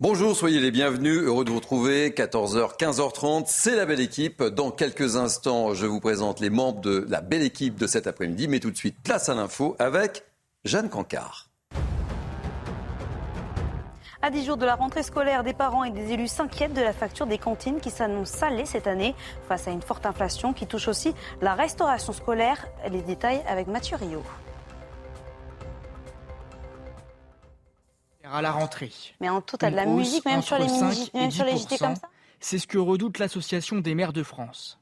Bonjour, soyez les bienvenus. Heureux de vous retrouver. 14h, 15h30. C'est la belle équipe. Dans quelques instants, je vous présente les membres de la belle équipe de cet après-midi. Mais tout de suite, place à l'info avec Jeanne Cancard. À 10 jours de la rentrée scolaire, des parents et des élus s'inquiètent de la facture des cantines qui s'annonce salée cette année face à une forte inflation qui touche aussi la restauration scolaire. Les détails avec Mathieu Rio. À la rentrée. Mais en tout, t'as de la musique, même sur les, même sur les JT comme ça C'est ce que redoute l'Association des maires de France.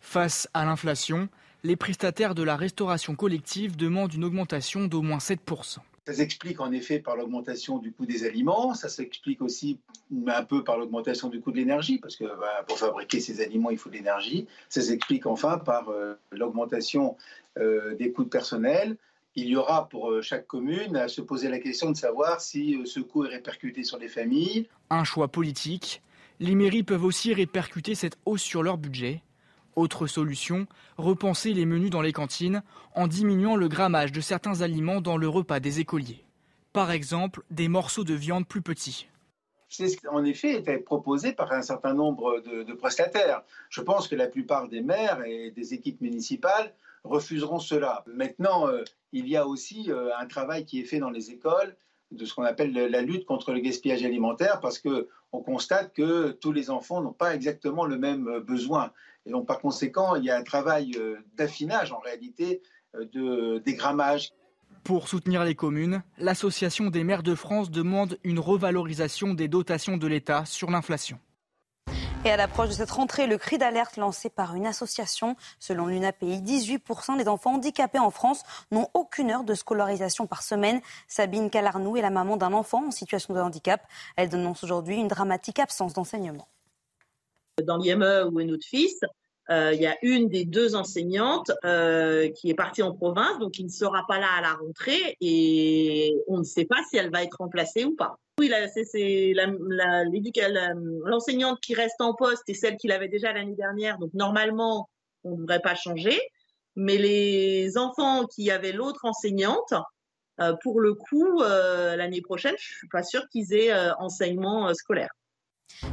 Face à l'inflation, les prestataires de la restauration collective demandent une augmentation d'au moins 7%. Ça s'explique en effet par l'augmentation du coût des aliments, ça s'explique aussi un peu par l'augmentation du coût de l'énergie, parce que bah, pour fabriquer ces aliments, il faut de l'énergie. Ça s'explique enfin par euh, l'augmentation euh, des coûts de personnel, il y aura pour euh, chaque commune à se poser la question de savoir si euh, ce coût est répercuté sur les familles. Un choix politique. Les mairies peuvent aussi répercuter cette hausse sur leur budget. Autre solution, repenser les menus dans les cantines en diminuant le grammage de certains aliments dans le repas des écoliers. Par exemple, des morceaux de viande plus petits. C'est ce qui, en effet, été proposé par un certain nombre de, de prestataires. Je pense que la plupart des maires et des équipes municipales refuseront cela. Maintenant, euh, il y a aussi euh, un travail qui est fait dans les écoles de ce qu'on appelle la lutte contre le gaspillage alimentaire parce que on constate que tous les enfants n'ont pas exactement le même euh, besoin et donc par conséquent il y a un travail d'affinage en réalité de dégrammage. Pour soutenir les communes, l'Association des maires de France demande une revalorisation des dotations de l'État sur l'inflation. Et à l'approche de cette rentrée, le cri d'alerte lancé par une association, selon l'UNAPI, 18% des enfants handicapés en France n'ont aucune heure de scolarisation par semaine. Sabine Calarnou est la maman d'un enfant en situation de handicap. Elle dénonce aujourd'hui une dramatique absence d'enseignement. Dans l'IME où est notre fils, il y a une des deux enseignantes euh, qui est partie en province, donc qui ne sera pas là à la rentrée et on ne sait pas si elle va être remplacée ou pas. Oui, c'est l'enseignante qui reste en poste et celle qu'il avait déjà l'année dernière. Donc normalement, on ne devrait pas changer. Mais les enfants qui avaient l'autre enseignante, euh, pour le coup, euh, l'année prochaine, je suis pas sûre qu'ils aient euh, enseignement scolaire.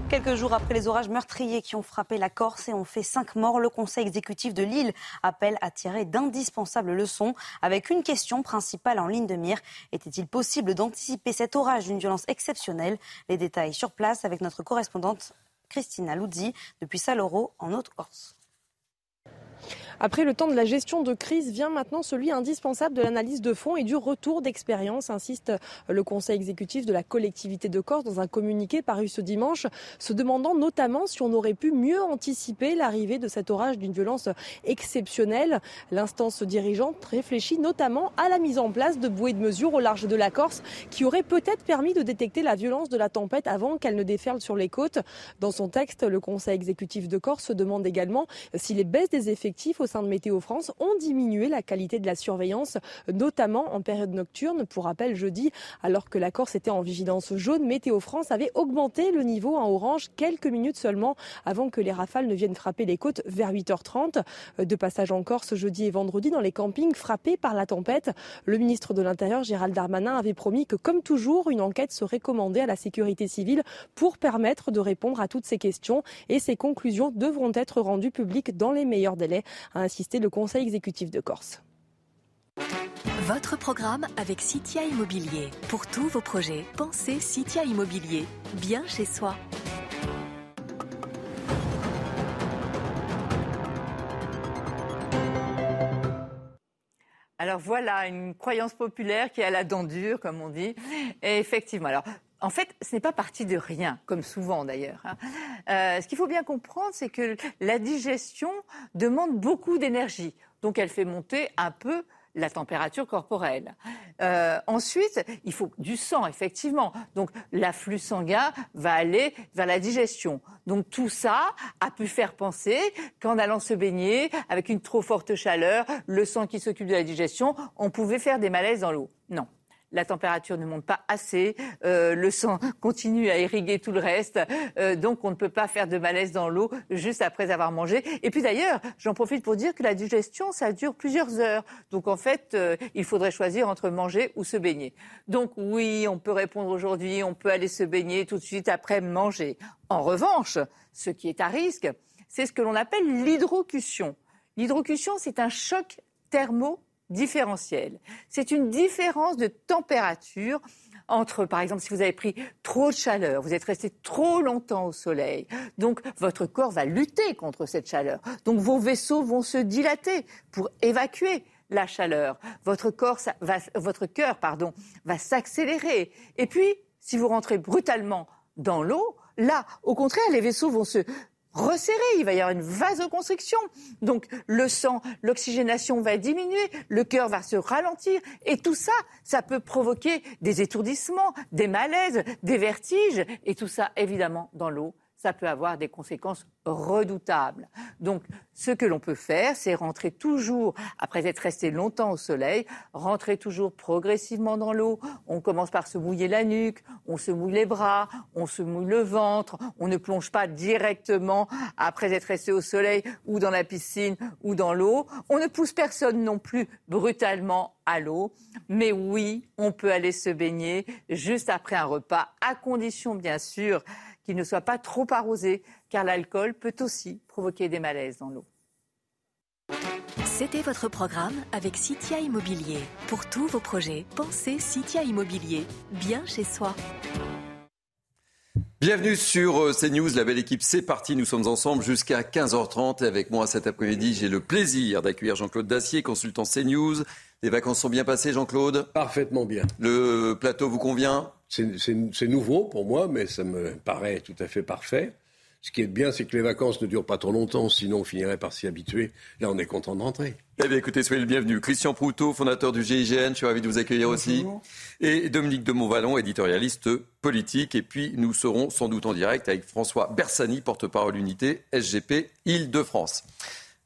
Quelques jours après les orages meurtriers qui ont frappé la Corse et ont fait cinq morts, le Conseil exécutif de Lille appelle à tirer d'indispensables leçons avec une question principale en ligne de mire. Était-il possible d'anticiper cet orage d'une violence exceptionnelle? Les détails sur place avec notre correspondante Christina Luzzi depuis Saloro en Haute-Corse. Après le temps de la gestion de crise vient maintenant celui indispensable de l'analyse de fond et du retour d'expérience, insiste le Conseil exécutif de la collectivité de Corse dans un communiqué paru ce dimanche, se demandant notamment si on aurait pu mieux anticiper l'arrivée de cet orage d'une violence exceptionnelle. L'instance dirigeante réfléchit notamment à la mise en place de bouées de mesure au large de la Corse qui aurait peut-être permis de détecter la violence de la tempête avant qu'elle ne déferle sur les côtes. Dans son texte, le Conseil exécutif de Corse se demande également si les baisses des effectifs au sein de Météo France ont diminué la qualité de la surveillance, notamment en période nocturne. Pour rappel, jeudi, alors que la Corse était en vigilance jaune, Météo France avait augmenté le niveau en orange quelques minutes seulement avant que les rafales ne viennent frapper les côtes vers 8h30. De passage en Corse jeudi et vendredi dans les campings frappés par la tempête, le ministre de l'Intérieur Gérald Darmanin avait promis que, comme toujours, une enquête serait commandée à la sécurité civile pour permettre de répondre à toutes ces questions et ces conclusions devront être rendues publiques dans les meilleurs délais a insisté le Conseil exécutif de Corse. Votre programme avec Citia Immobilier. Pour tous vos projets, pensez Citia Immobilier. Bien chez soi. Alors voilà, une croyance populaire qui est à la dent dure, comme on dit. Et effectivement, alors en fait, ce n'est pas parti de rien, comme souvent d'ailleurs. Hein. Euh, ce qu'il faut bien comprendre, c'est que la digestion demande beaucoup d'énergie. Donc elle fait monter un peu la température corporelle. Euh, ensuite, il faut du sang, effectivement. Donc, l'afflux sanguin va aller vers la digestion. Donc, tout ça a pu faire penser qu'en allant se baigner, avec une trop forte chaleur, le sang qui s'occupe de la digestion, on pouvait faire des malaises dans l'eau. Non la température ne monte pas assez, euh, le sang continue à irriguer tout le reste, euh, donc on ne peut pas faire de malaise dans l'eau juste après avoir mangé. Et puis d'ailleurs, j'en profite pour dire que la digestion, ça dure plusieurs heures. Donc en fait, euh, il faudrait choisir entre manger ou se baigner. Donc oui, on peut répondre aujourd'hui, on peut aller se baigner tout de suite après manger. En revanche, ce qui est à risque, c'est ce que l'on appelle l'hydrocution. L'hydrocution, c'est un choc thermo différentiel. C'est une différence de température entre, par exemple, si vous avez pris trop de chaleur, vous êtes resté trop longtemps au soleil, donc votre corps va lutter contre cette chaleur. Donc vos vaisseaux vont se dilater pour évacuer la chaleur. Votre corps va, votre cœur, pardon, va s'accélérer. Et puis, si vous rentrez brutalement dans l'eau, là, au contraire, les vaisseaux vont se resserrer, il va y avoir une vasoconstriction. Donc le sang, l'oxygénation va diminuer, le cœur va se ralentir. Et tout ça, ça peut provoquer des étourdissements, des malaises, des vertiges. Et tout ça évidemment dans l'eau ça peut avoir des conséquences redoutables. Donc, ce que l'on peut faire, c'est rentrer toujours, après être resté longtemps au soleil, rentrer toujours progressivement dans l'eau. On commence par se mouiller la nuque, on se mouille les bras, on se mouille le ventre, on ne plonge pas directement après être resté au soleil ou dans la piscine ou dans l'eau. On ne pousse personne non plus brutalement à l'eau. Mais oui, on peut aller se baigner juste après un repas, à condition bien sûr qu'il ne soit pas trop arrosé, car l'alcool peut aussi provoquer des malaises dans l'eau. C'était votre programme avec Citia Immobilier. Pour tous vos projets, pensez Citia Immobilier, bien chez soi. Bienvenue sur euh, CNews, la belle équipe, c'est parti, nous sommes ensemble jusqu'à 15h30 et avec moi cet après-midi, j'ai le plaisir d'accueillir Jean-Claude Dacier, consultant CNews. Les vacances sont bien passées, Jean-Claude? Parfaitement bien. Le plateau vous convient? C'est nouveau pour moi, mais ça me paraît tout à fait parfait. Ce qui est bien, c'est que les vacances ne durent pas trop longtemps, sinon on finirait par s'y habituer. Là, on est content d'entrer. Eh bien, écoutez, soyez le bienvenu. Christian Proutot, fondateur du GIGN, je suis ravi de vous accueillir aussi. Et Dominique de Montvalon, éditorialiste politique. Et puis, nous serons sans doute en direct avec François Bersani, porte-parole unité SGP Île-de-France.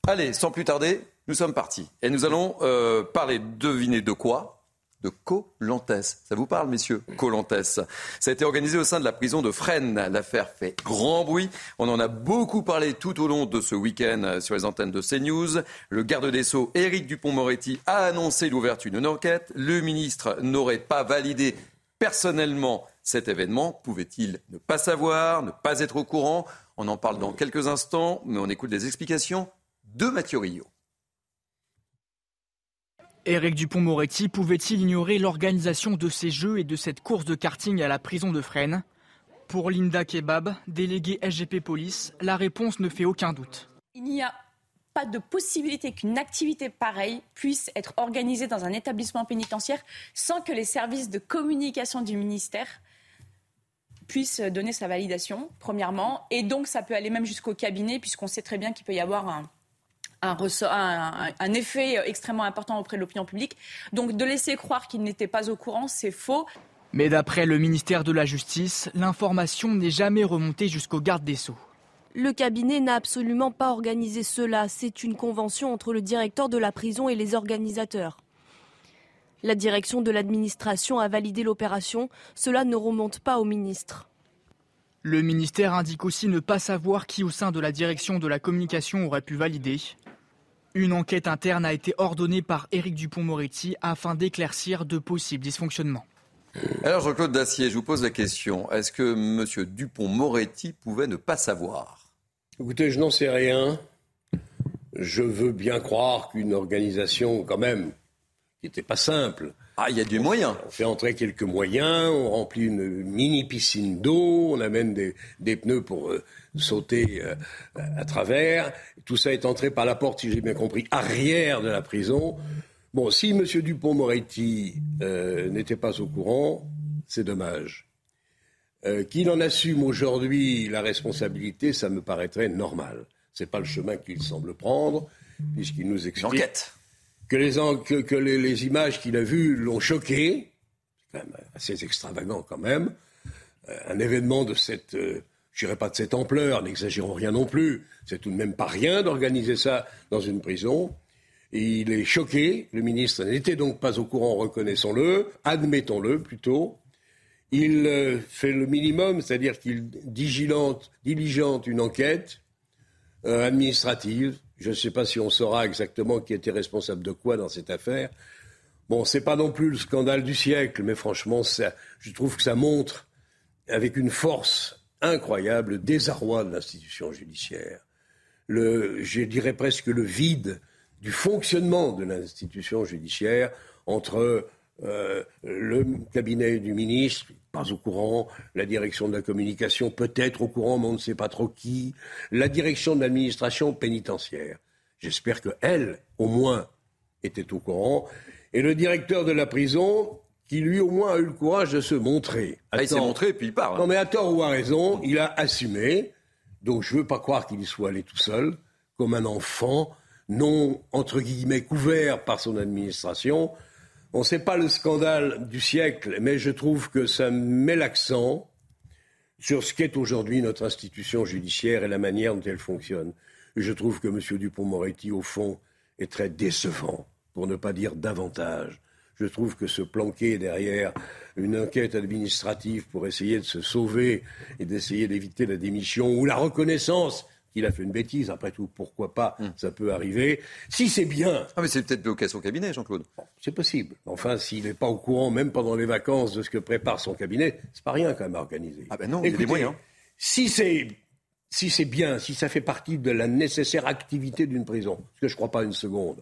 Allez, sans plus tarder, nous sommes partis. Et nous allons euh, parler, devinez de quoi de Colantes. Ça vous parle, messieurs Colantes. Ça a été organisé au sein de la prison de Fresnes. L'affaire fait grand bruit. On en a beaucoup parlé tout au long de ce week-end sur les antennes de CNews. Le garde des Sceaux, Éric Dupont-Moretti, a annoncé l'ouverture d'une enquête. Le ministre n'aurait pas validé personnellement cet événement. Pouvait-il ne pas savoir, ne pas être au courant? On en parle dans quelques instants, mais on écoute les explications de Mathieu Rio. Éric Dupont-Moretti pouvait-il ignorer l'organisation de ces jeux et de cette course de karting à la prison de Fresnes? Pour Linda Kebab, déléguée SGP Police, la réponse ne fait aucun doute. Il n'y a pas de possibilité qu'une activité pareille puisse être organisée dans un établissement pénitentiaire sans que les services de communication du ministère puissent donner sa validation, premièrement. Et donc, ça peut aller même jusqu'au cabinet, puisqu'on sait très bien qu'il peut y avoir un, un, effet extrêmement important auprès de l'opinion publique. Donc de laisser croire qu'il n'était pas au courant, c'est faux. Mais d'après le ministère de la Justice, l'information n'est jamais remontée jusqu'au garde des Sceaux. Le cabinet n'a absolument pas organisé cela. C'est une convention entre le directeur de la prison et les organisateurs. La direction de l'administration a validé l'opération. Cela ne remonte pas au ministre. Le ministère indique aussi ne pas savoir qui au sein de la direction de la communication aurait pu valider. Une enquête interne a été ordonnée par Éric Dupont-Moretti afin d'éclaircir de possibles dysfonctionnements. Alors Jean-Claude Dacier, je vous pose la question. Est-ce que M. Dupont-Moretti pouvait ne pas savoir? Écoutez, je n'en sais rien. Je veux bien croire qu'une organisation, quand même, qui n'était pas simple. Ah, il y a du moyen. On fait entrer quelques moyens, on remplit une mini piscine d'eau, on amène des, pneus pour euh, sauter euh, à travers. Tout ça est entré par la porte, si j'ai bien compris, arrière de la prison. Bon, si M. Dupont-Moretti euh, n'était pas au courant, c'est dommage. Qu'il en assume aujourd'hui la responsabilité, ça me paraîtrait normal. Ce n'est pas le chemin qu'il semble prendre, puisqu'il nous explique. L'enquête. Que les, images qu'il a vues l'ont choqué. C'est quand même assez extravagant quand même. Euh, un événement de cette, euh, je dirais pas de cette ampleur, n'exagérons rien non plus. C'est tout de même pas rien d'organiser ça dans une prison. Il est choqué. Le ministre n'était donc pas au courant, reconnaissons-le, admettons-le plutôt. Il euh, fait le minimum, c'est-à-dire qu'il diligente, diligente une enquête euh, administrative. Je ne sais pas si on saura exactement qui était responsable de quoi dans cette affaire. Bon, c'est pas non plus le scandale du siècle, mais franchement, je trouve que ça montre avec une force incroyable le désarroi de l'institution judiciaire. Le, je dirais presque le vide du fonctionnement de l'institution judiciaire entre euh, le cabinet du ministre, pas au courant, la direction de la communication, peut-être au courant, mais on ne sait pas trop qui, la direction de l'administration pénitentiaire. J'espère qu'elle, au moins, était au courant. Et le directeur de la prison, qui lui au moins a eu le courage de se montrer. Ah, il s'est montré et puis il part. Non mais à tort ou à raison, il a assumé. Donc je ne veux pas croire qu'il y soit allé tout seul, comme un enfant, non entre guillemets couvert par son administration. On ne sait pas le scandale du siècle, mais je trouve que ça met l'accent sur ce qu'est aujourd'hui notre institution judiciaire et la manière dont elle fonctionne. Je trouve que M. Dupont-Moretti, au fond, est très décevant, pour ne pas dire davantage. Je trouve que se planquer derrière une enquête administrative pour essayer de se sauver et d'essayer d'éviter la démission ou la reconnaissance qu'il a fait une bêtise, après tout, pourquoi pas, Hmm. ça peut arriver. Si c'est bien, Ah, mais c'est peut-être bloqué à son cabinet, Jean-Claude. c'est possible. Enfin, s'il n'est pas au courant, même pendant les vacances, de ce que prépare son cabinet, c'est pas rien quand même à organiser. Ah ben non, il y a des Écoutez, moyens. Si c'est si c'est bien, si ça fait partie de la nécessaire activité d'une prison, ce que je ne crois pas une seconde,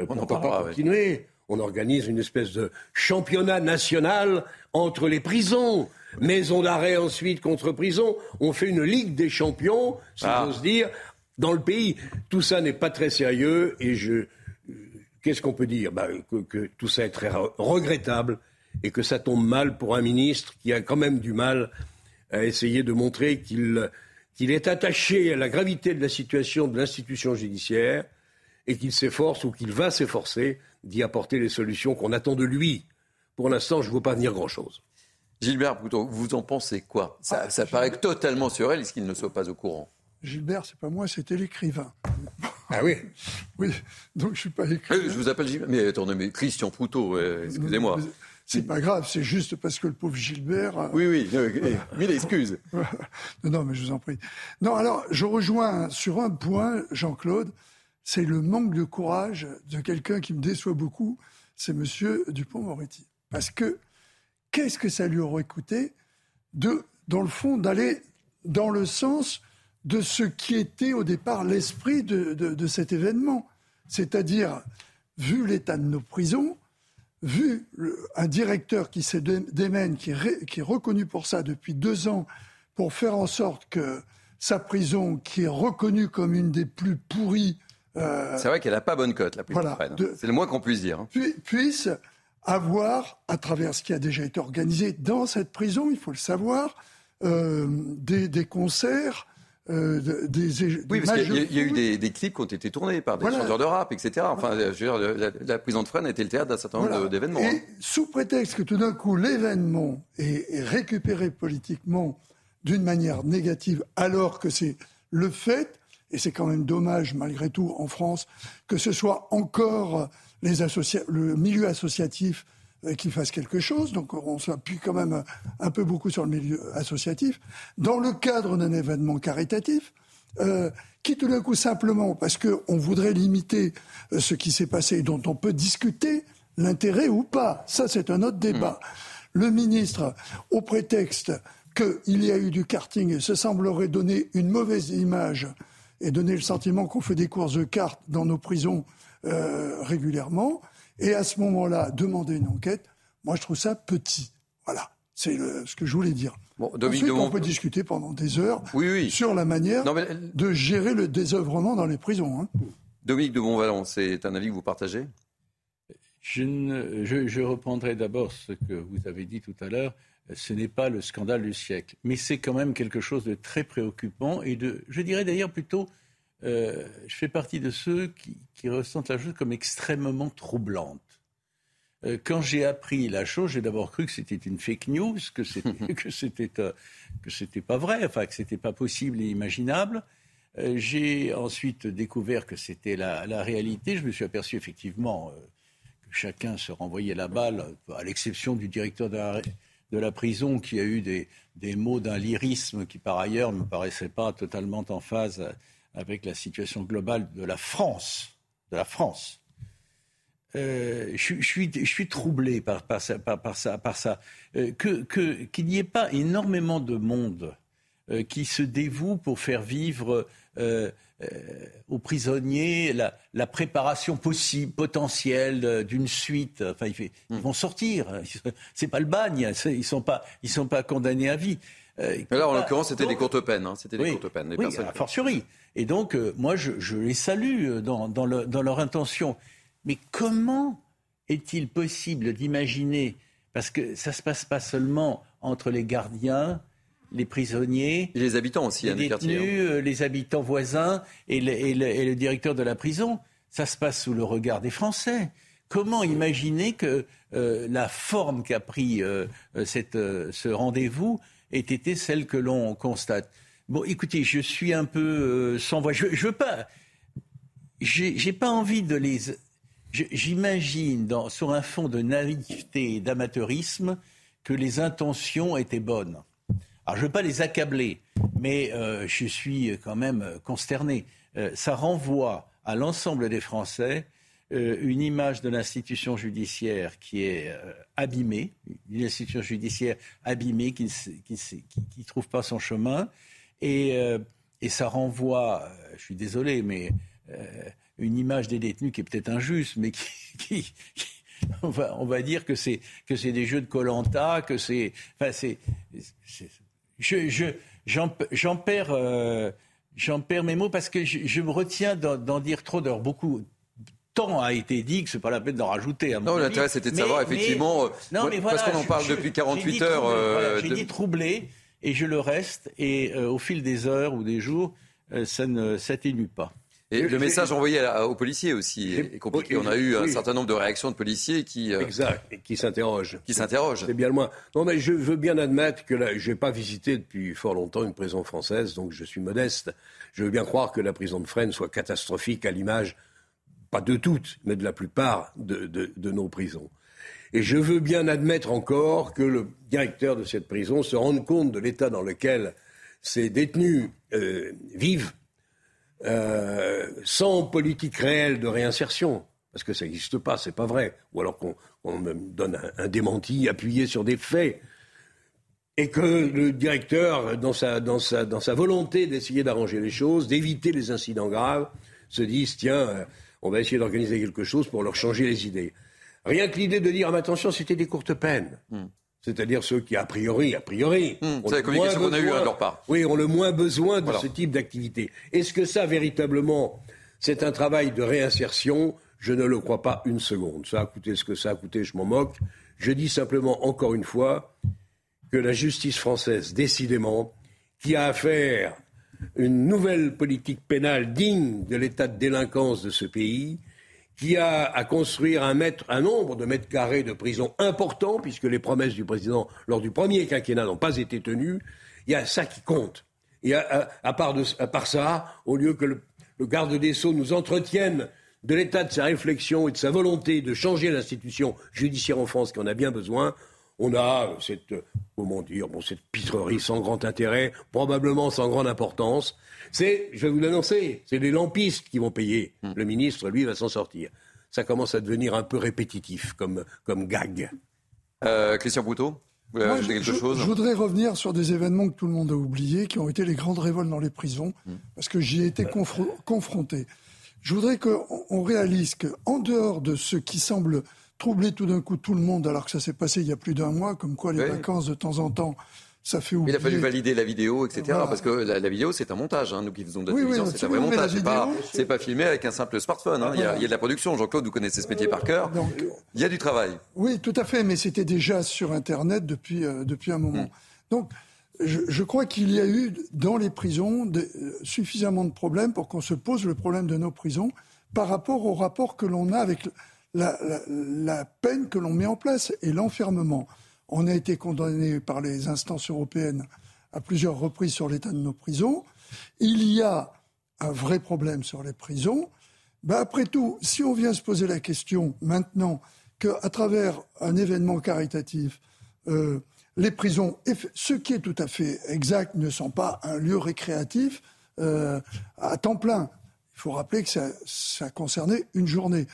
euh, pourquoi parlera, pas ouais. On organise une espèce de championnat national entre les prisons. Maison d'arrêt ensuite contre prison. On fait une ligue des champions, si Ah. j'ose dire, dans le pays. Tout ça n'est pas très sérieux et je, qu'est-ce qu'on peut dire? Bah, que, que tout ça est très re- regrettable et que ça tombe mal pour un ministre qui a quand même du mal à essayer de montrer qu'il qu'il est attaché à la gravité de la situation de l'institution judiciaire et qu'il s'efforce ou qu'il va s'efforcer d'y apporter les solutions qu'on attend de lui. Pour l'instant, je ne vois pas venir grand-chose. Gilbert Bouton, vous en pensez quoi? Ça, Ah, ça paraît totalement surréel qu'il ne soit pas au courant. Gilbert, c'est pas moi, c'était l'écrivain. Ah oui Oui, donc je suis pas Euh, écrivain. Je vous appelle Gilbert. Mais attendez, mais Christian Proutot, euh, excusez-moi. C'est pas grave, c'est juste parce que le pauvre Gilbert. euh, Oui, oui, euh, mille excuses. non, non, mais je vous en prie. Non, alors, je rejoins sur un point, Jean-Claude, c'est le manque de courage de quelqu'un qui me déçoit beaucoup, c'est Monsieur Dupont-Moretti. Parce que qu'est-ce que ça lui aurait coûté de, dans le fond, d'aller dans le sens de ce qui était au départ l'esprit de, de- cet événement? C'est-à-dire, vu l'état de nos prisons, vu un directeur qui se dé- démène, qui est reconnu pour ça depuis deux ans, pour faire en sorte que sa prison, qui est reconnue comme une des plus pourries, euh, C'est vrai qu'elle n'a pas bonne cote, la prison Voilà, de- C'est le moins qu'on puisse dire. hein. pu- puisse avoir, à travers ce qui a déjà été organisé dans cette prison, il faut le savoir, euh, des, des concerts, euh, de- des, Oui, des parce qu'il y a- y eu des, des clips qui ont été tournés par des Voilà. chanteurs de rap, etc. Enfin, je veux dire, la, la prison de Fresnes a été le théâtre d'un certain nombre Voilà. d'événements. Et hein. sous prétexte que tout d'un coup l'événement est, est récupéré politiquement d'une manière négative, alors que c'est le fait, et c'est quand même dommage malgré tout en France, que ce soit encore les le milieu associatif euh, qui fasse quelque chose. Donc on s'appuie quand même un peu beaucoup sur le milieu associatif. Dans le cadre d'un événement caritatif, euh, qui tout d'un coup simplement, parce qu'on voudrait limiter euh, ce qui s'est passé, dont on peut discuter l'intérêt ou pas, ça c'est un autre débat. Le ministre, au prétexte qu'il y a eu du karting, se semblerait donner une mauvaise image et donner le sentiment qu'on fait des courses de cartes dans nos prisons euh, régulièrement, et à ce moment-là, demander une enquête, moi je trouve ça petit. Voilà, c'est ce que je voulais dire. Bon, Dominique Ensuite, de on peut discuter pendant des heures Oui, oui. sur la manière Non, mais- de gérer le désœuvrement dans les prisons. hein. Dominique de Montvalon, c'est un avis que vous partagez? Je, ne- je- je reprendrai d'abord ce que vous avez dit tout à l'heure. Ce n'est pas le scandale du siècle, mais c'est quand même quelque chose de très préoccupant et de, je dirais d'ailleurs plutôt je fais partie de ceux qui, ressentent la chose comme extrêmement troublante. quand j'ai appris la chose, j'ai d'abord cru que c'était une fake news, que c'était que c'était que c'était pas vrai, enfin que c'était pas possible et imaginable. j'ai ensuite découvert que c'était la, la, réalité. Je me suis aperçu effectivement chacun se renvoyait la balle, à l'exception du directeur de la, prison qui a eu des, mots d'un lyrisme qui, par ailleurs, ne me paraissait pas totalement en phase avec la situation globale de la France. De la France. Euh, je, suis, troublé par, ça. Par, ça, par ça. Euh, qu'il n'y ait pas énormément de monde euh, qui se dévoue pour faire vivre euh, aux prisonniers la, préparation possible, potentielle d'une suite. Enfin, ils, hmm. vont sortir. C'est pas le bagne. Ils sont pas, ils sont pas condamnés à vie. Euh, là, en l'occurrence, c'était des courtes peines. Hein. C'était des courtes peines. Les oui, a fortiori. Et donc, euh, moi, je, les salue dans, dans, dans leur intention. Mais comment est-il possible d'imaginer, parce que ça se passe pas seulement entre les gardiens, les prisonniers. Et les habitants aussi, les hein, détenus, euh, les habitants voisins et le, directeur de la prison. Ça se passe sous le regard des Français. Comment imaginer que euh, la forme qu'a pris euh, ce rendez-vous ait été celle que l'on constate? Bon, écoutez, je suis un peu sans voix. Je, je veux pas. J'ai pas envie de les. J'imagine sur un fond de naïveté et d'amateurisme que les intentions étaient bonnes. Alors, je ne veux pas les accabler, mais euh, je suis quand même consterné. Euh, ça renvoie à l'ensemble des Français euh, une image de l'institution judiciaire qui est abîmée, une institution judiciaire abîmée qui ne trouve pas son chemin. Et, ça renvoie, je suis désolé, mais une image des détenus qui est peut-être injuste, mais qui, on, va, on, va, dire que c'est des jeux de Colanta, que c'est, je, j'en, perds, euh, j'en perds mes mots parce que je, me retiens d'en, dire trop d'heures. Beaucoup temps a été dit que c'est pas la peine d'en rajouter. À non, l'intérêt c'était de savoir effectivement. Euh, non, mais parce qu'on en parle depuis 48 heures. Euh, j'ai dit troublé et je le reste. Et au fil des heures ou des jours, ça ne s'atténue pas. Et le message envoyé aux policiers aussi est compliqué. On a eu un certain nombre de réactions de policiers qui euh, exact, qui s'interrogent. Qui s'interrogent. C'est bien le moins. Non, mais je veux bien admettre que je n'ai pas visité depuis fort longtemps une prison française, donc je suis modeste. Je veux bien croire que la prison de Fresnes soit catastrophique à l'image, pas de toutes, mais de la plupart de, de, nos prisons. Et je veux bien admettre encore que le directeur de cette prison se rende compte de l'état dans lequel ces détenus euh, vivent euh, sans politique réelle de réinsertion, parce que ça n'existe pas, c'est pas vrai, ou alors qu'on me donne un, démenti appuyé sur des faits, et que le directeur, dans sa, volonté d'essayer d'arranger les choses, d'éviter les incidents graves, se dise tiens, euh, on va essayer d'organiser quelque chose pour leur changer les idées. Rien que l'idée de dire, ah, mais attention, c'était des courtes peines. Hmm c'est-à-dire ceux qui, a priori, a priori, mmh, c'est la communication qu'on a eue à leur part. Oui, ont le moins besoin de ce type d'activité. Est-ce que ça, véritablement, c'est un travail de réinsertion? Je ne le crois pas une seconde. Ça a coûté ce que ça a coûté, je m'en moque. Je dis simplement, encore une fois, que la justice française, décidément, qui a à faire une nouvelle politique pénale digne de l'état de délinquance de ce pays, qui a à construire un, nombre de mètres carrés de prison important, puisque les promesses du président lors du premier quinquennat n'ont pas été tenues. Il y a ça qui compte. Et à, part, de, à part, ça, au lieu que le, garde des Sceaux nous entretienne de l'état de sa réflexion et de sa volonté de changer l'institution judiciaire en France, qui en a bien besoin, on a cette, comment dire, bon, cette pitrerie sans grand intérêt, probablement sans grande importance, c'est, je vais vous l'annoncer, c'est les lampistes qui vont payer. Hmm. Le ministre, lui, va s'en sortir. Ça commence à devenir un peu répétitif comme, comme gag. Euh, Christian Bouteau vous Moi, quelque je, chose je voudrais revenir sur des événements que tout le monde a oubliés, qui ont été les grandes révoltes dans les prisons, hmm. parce que j'y ai été confronté. Je voudrais qu'on réalise qu'en dehors de ce qui semble troubler tout d'un coup tout le monde, alors que ça s'est passé il y a plus d'un mois, comme quoi les vacances de temps en temps fait Il a fallu valider la vidéo, etc. Parce que la, vidéo, c'est un montage. Hein. Nous qui faisons de la télévision, c'est un vrai montage. C'est pas, pas filmé avec un simple smartphone. Hein. Il, y a, il, y a, de la production. Jean-Claude, vous connaissez ce métier par cœur. Donc, il y a du travail. Oui, tout à fait. Mais c'était déjà sur Internet depuis, euh, depuis un moment. Hmm. Donc, je, crois qu'il y a eu dans les prisons suffisamment de problèmes pour qu'on se pose le problème de nos prisons par rapport au rapport que l'on a avec la, peine que l'on met en place et l'enfermement. On a été condamné par les instances européennes à plusieurs reprises sur l'état de nos prisons. Il y a un vrai problème sur les prisons. Ben après tout, si on vient se poser la question maintenant qu'à travers un événement caritatif, euh, les prisons, ce qui est tout à fait exact, ne sont pas un lieu récréatif euh, à temps plein. Il faut rappeler que ça, ça concernait une journée.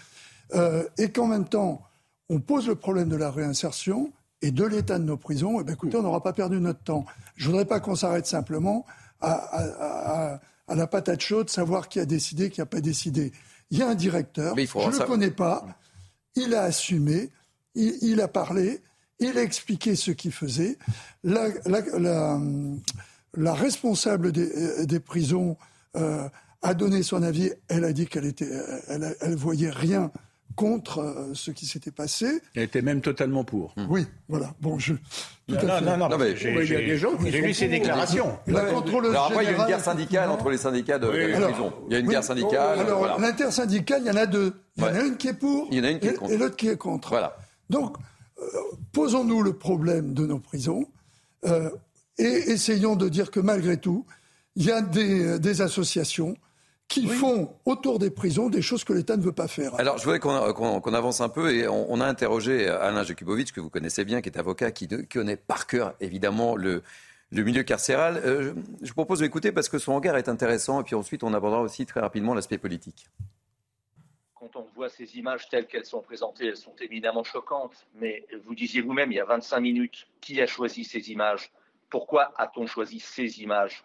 Euh, et qu'en même temps, on pose le problème de la réinsertion et de l'état de nos prisons, et eh bien écoutez, on n'aura pas perdu notre temps. Je ne voudrais pas qu'on s'arrête simplement à, la patate chaude, savoir qui a décidé, qui n'a pas décidé. Il y a un directeur, je ne le connais pas, il a assumé, il, a parlé, il a expliqué ce qu'il faisait. La, responsable des, prisons euh, a donné son avis, elle a dit qu'elle était, elle, elle voyait rien contre euh, ce qui s'était passé. Elle était même totalement pour. Oui, voilà. Bon, je. non, non, non, mais j'ai lu ses déclarations. La alors après, il y a une guerre syndicale entre les syndicats de, prison. Il y a une guerre syndicale. Alors, l'intersyndicale, il y en a deux. Il y en a une qui est pour. Il y en a une qui est contre. Et, l'autre qui est contre. Voilà. Donc, euh, posons-nous le problème de nos prisons euh, et essayons de dire que malgré tout, il y a des, des associations qui font autour des prisons des choses que l'État ne veut pas faire. Alors, je voudrais qu'on avance un peu et on, a interrogé Alain Jakubowicz, que vous connaissez bien, qui est avocat, qui, connaît par cœur, évidemment, le, milieu carcéral. Euh, je vous propose d'écouter parce que son regard est intéressant et puis ensuite on abordera aussi très rapidement l'aspect politique. Quand on voit ces images telles qu'elles sont présentées, elles sont évidemment choquantes. Mais vous disiez vous-même il y a 25 minutes, qui a choisi ces images? Pourquoi a-t-on choisi ces images?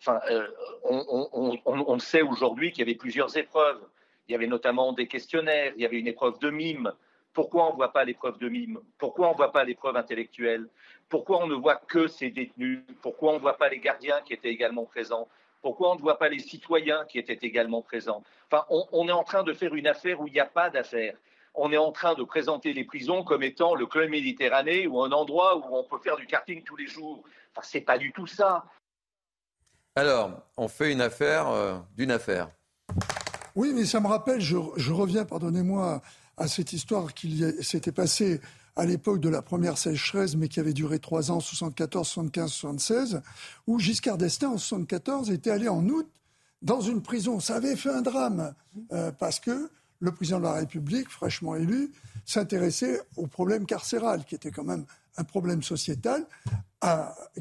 Enfin, euh, on, sait aujourd'hui qu'il y avait plusieurs épreuves. Il y avait notamment des questionnaires, il y avait une épreuve de mime. Pourquoi on ne voit pas l'épreuve de mime? Pourquoi on ne voit pas l'épreuve intellectuelle? Pourquoi on ne voit que ces détenus? Pourquoi on ne voit pas les gardiens qui étaient également présents? Pourquoi on ne voit pas les citoyens qui étaient également présents? Enfin, on, est en train de faire une affaire où il n'y a pas d'affaire. On est en train de présenter les prisons comme étant le club Méditerranée ou un endroit où on peut faire du karting tous les jours. Enfin, c'est pas du tout ça. Alors, on fait une affaire euh, d'une affaire. Oui, mais ça me rappelle, je, reviens, pardonnez-moi, à cette histoire qui s'était passée à l'époque de la première sécheresse, mais qui avait duré trois ans, 74, 75, 76, où Giscard d'Estaing, en 74, était allé en août dans une prison. Ça avait fait un drame, euh, parce que le président de la République, fraîchement élu, s'intéressait au problème carcéral, qui était quand même un problème sociétal,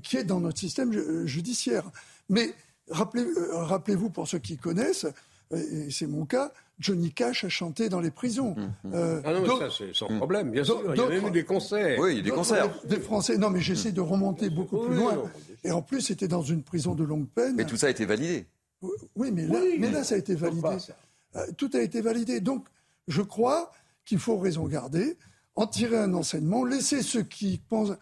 qui est dans notre système judiciaire. Mais euh, rappelez-vous, pour ceux qui connaissent, et c'est mon cas, Johnny Cash a chanté dans les prisons. Hum. Euh, ah non, ça c'est sans problème, bien sûr. Il y a même eu des concerts. Oui, des concerts. Des Français. Non, mais j'essaie de remonter beaucoup plus loin. Et en plus, c'était dans une prison de longue peine. Mais tout ça a été validé. Oui, mais là, mais là ça a été validé. Euh, tout a été validé. Donc, je crois qu'il faut raison garder, en tirer un enseignement, laisser ceux qui pensent,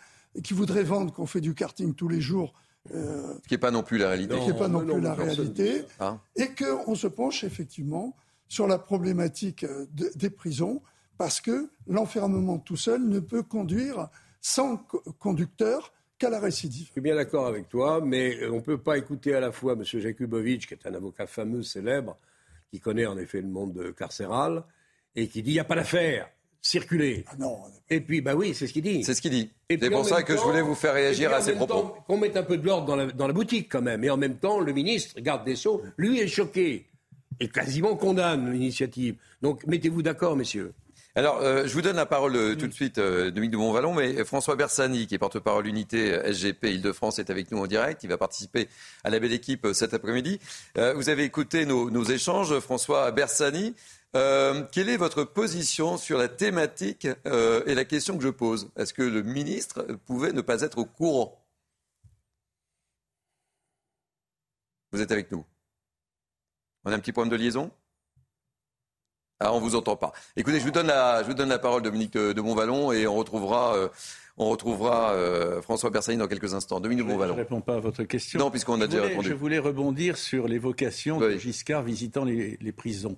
qui voudraient vendre qu'on fait du karting tous les jours euh, ce qui n'est pas non plus la réalité. Ce qui n'est pas non, plus la réalité. Hein et qu'on se penche effectivement sur la problématique euh, des prisons, parce que l'enfermement tout seul ne peut conduire sans conducteur qu'à la récidive. Je suis bien d'accord avec toi, mais on ne peut pas écouter à la fois M. Jakubowicz, qui est un avocat fameux, célèbre, qui connaît en effet le monde carcéral, et qui dit il n'y a pas d'affaire circuler. Ah non. Et puis, bah oui, c'est ce qu'il dit. C'est ce qu'il dit. C'est pour ça que je voulais vous faire réagir à ces propos. Qu'on mette un peu de l'ordre dans la, boutique quand même. Et en même temps, le ministre, garde des Sceaux, lui est choqué et quasiment condamne l'initiative. Donc mettez-vous d'accord, messieurs. Alors, euh, je vous donne la parole euh, tout de suite, euh, Dominique de Montvalon, mais François Bersani, qui est porte-parole unité SGP Île-de-France, est avec nous en direct. Il va participer à la belle équipe cet après-midi. vous avez écouté nos, nos échanges. François Bersani, euh, quelle est votre position sur la thématique euh, et la question que je pose? Est-ce que le ministre pouvait ne pas être au courant? Vous êtes avec nous On a un petit problème de liaison? Ah, on vous entend pas. Écoutez, je vous donne la, je vous donne la parole, Dominique de, Montvalon, et on retrouvera, euh, on retrouvera François Bersani dans quelques instants. Dominique de Montvalon. Je ne réponds pas à votre question. Non, puisqu'on a déjà répondu. Je voulais rebondir sur l'évocation de Giscard visitant les prisons.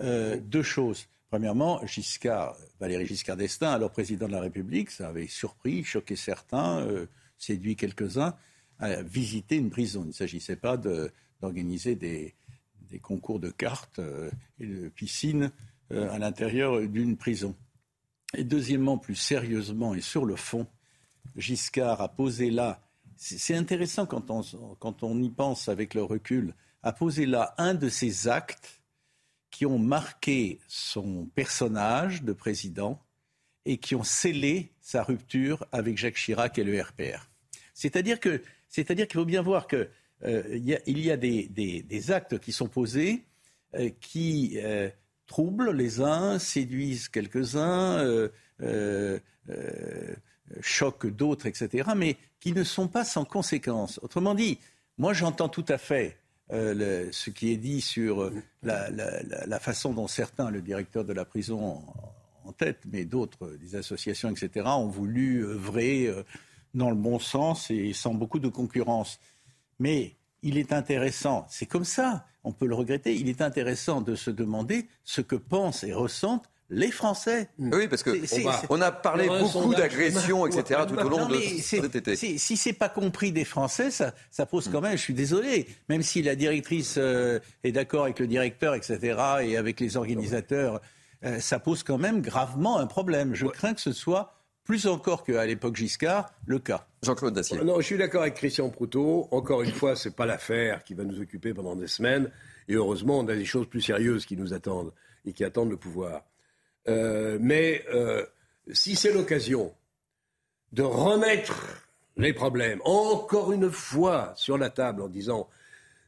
Euh, deux choses. Premièrement, Giscard, Valéry Giscard d'Estaing, alors président de la République, ça avait surpris, choqué certains, euh, séduit quelques-uns. à visiter une prison. Il ne s'agissait pas d'organiser des, concours de cartes et de piscine à l'intérieur d'une prison. Et deuxièmement, plus sérieusement et sur le fond, Giscard a posé là, c'est intéressant quand on, quand on y pense avec le recul, a posé là un de ces actes qui ont marqué son personnage de président et qui ont scellé sa rupture avec Jacques Chirac et le RPR. C'est-à-dire qu'il faut bien voir qu'il euh, y a, des, actes qui sont posés euh, qui euh, troublent les uns, séduisent quelques-uns, choquent d'autres, etc., mais qui ne sont pas sans conséquences. Autrement dit, moi j'entends tout à fait euh, ce qui est dit sur euh, la, façon dont certains, le directeur de la prison en, tête, mais d'autres, des associations, etc., ont voulu œuvrer euh, dans le bon sens et sans beaucoup de concurrence. Mais il est intéressant, c'est comme ça, on peut le regretter, il est intéressant de se demander ce que pensent et ressentent les Français. Oui, parce que on, a parlé beaucoup d'agressions, etc. tout au long de cet été. Si c'est pas compris des Français, ça, ça, pose quand même. Je suis désolé, même si la directrice euh, est d'accord avec le directeur, etc. et avec les organisateurs, euh, ça pose quand même gravement un problème. Je crains que ce soit plus encore qu'à l'époque Giscard, le cas. Jean-Claude Dacier. Non, je suis d'accord avec Christian Proutot. Encore une fois, c'est pas l'affaire qui va nous occuper pendant des semaines. Et heureusement, on a des choses plus sérieuses qui nous attendent et qui attendent le pouvoir. Euh, mais euh, si c'est l'occasion de remettre les problèmes encore une fois sur la table en disant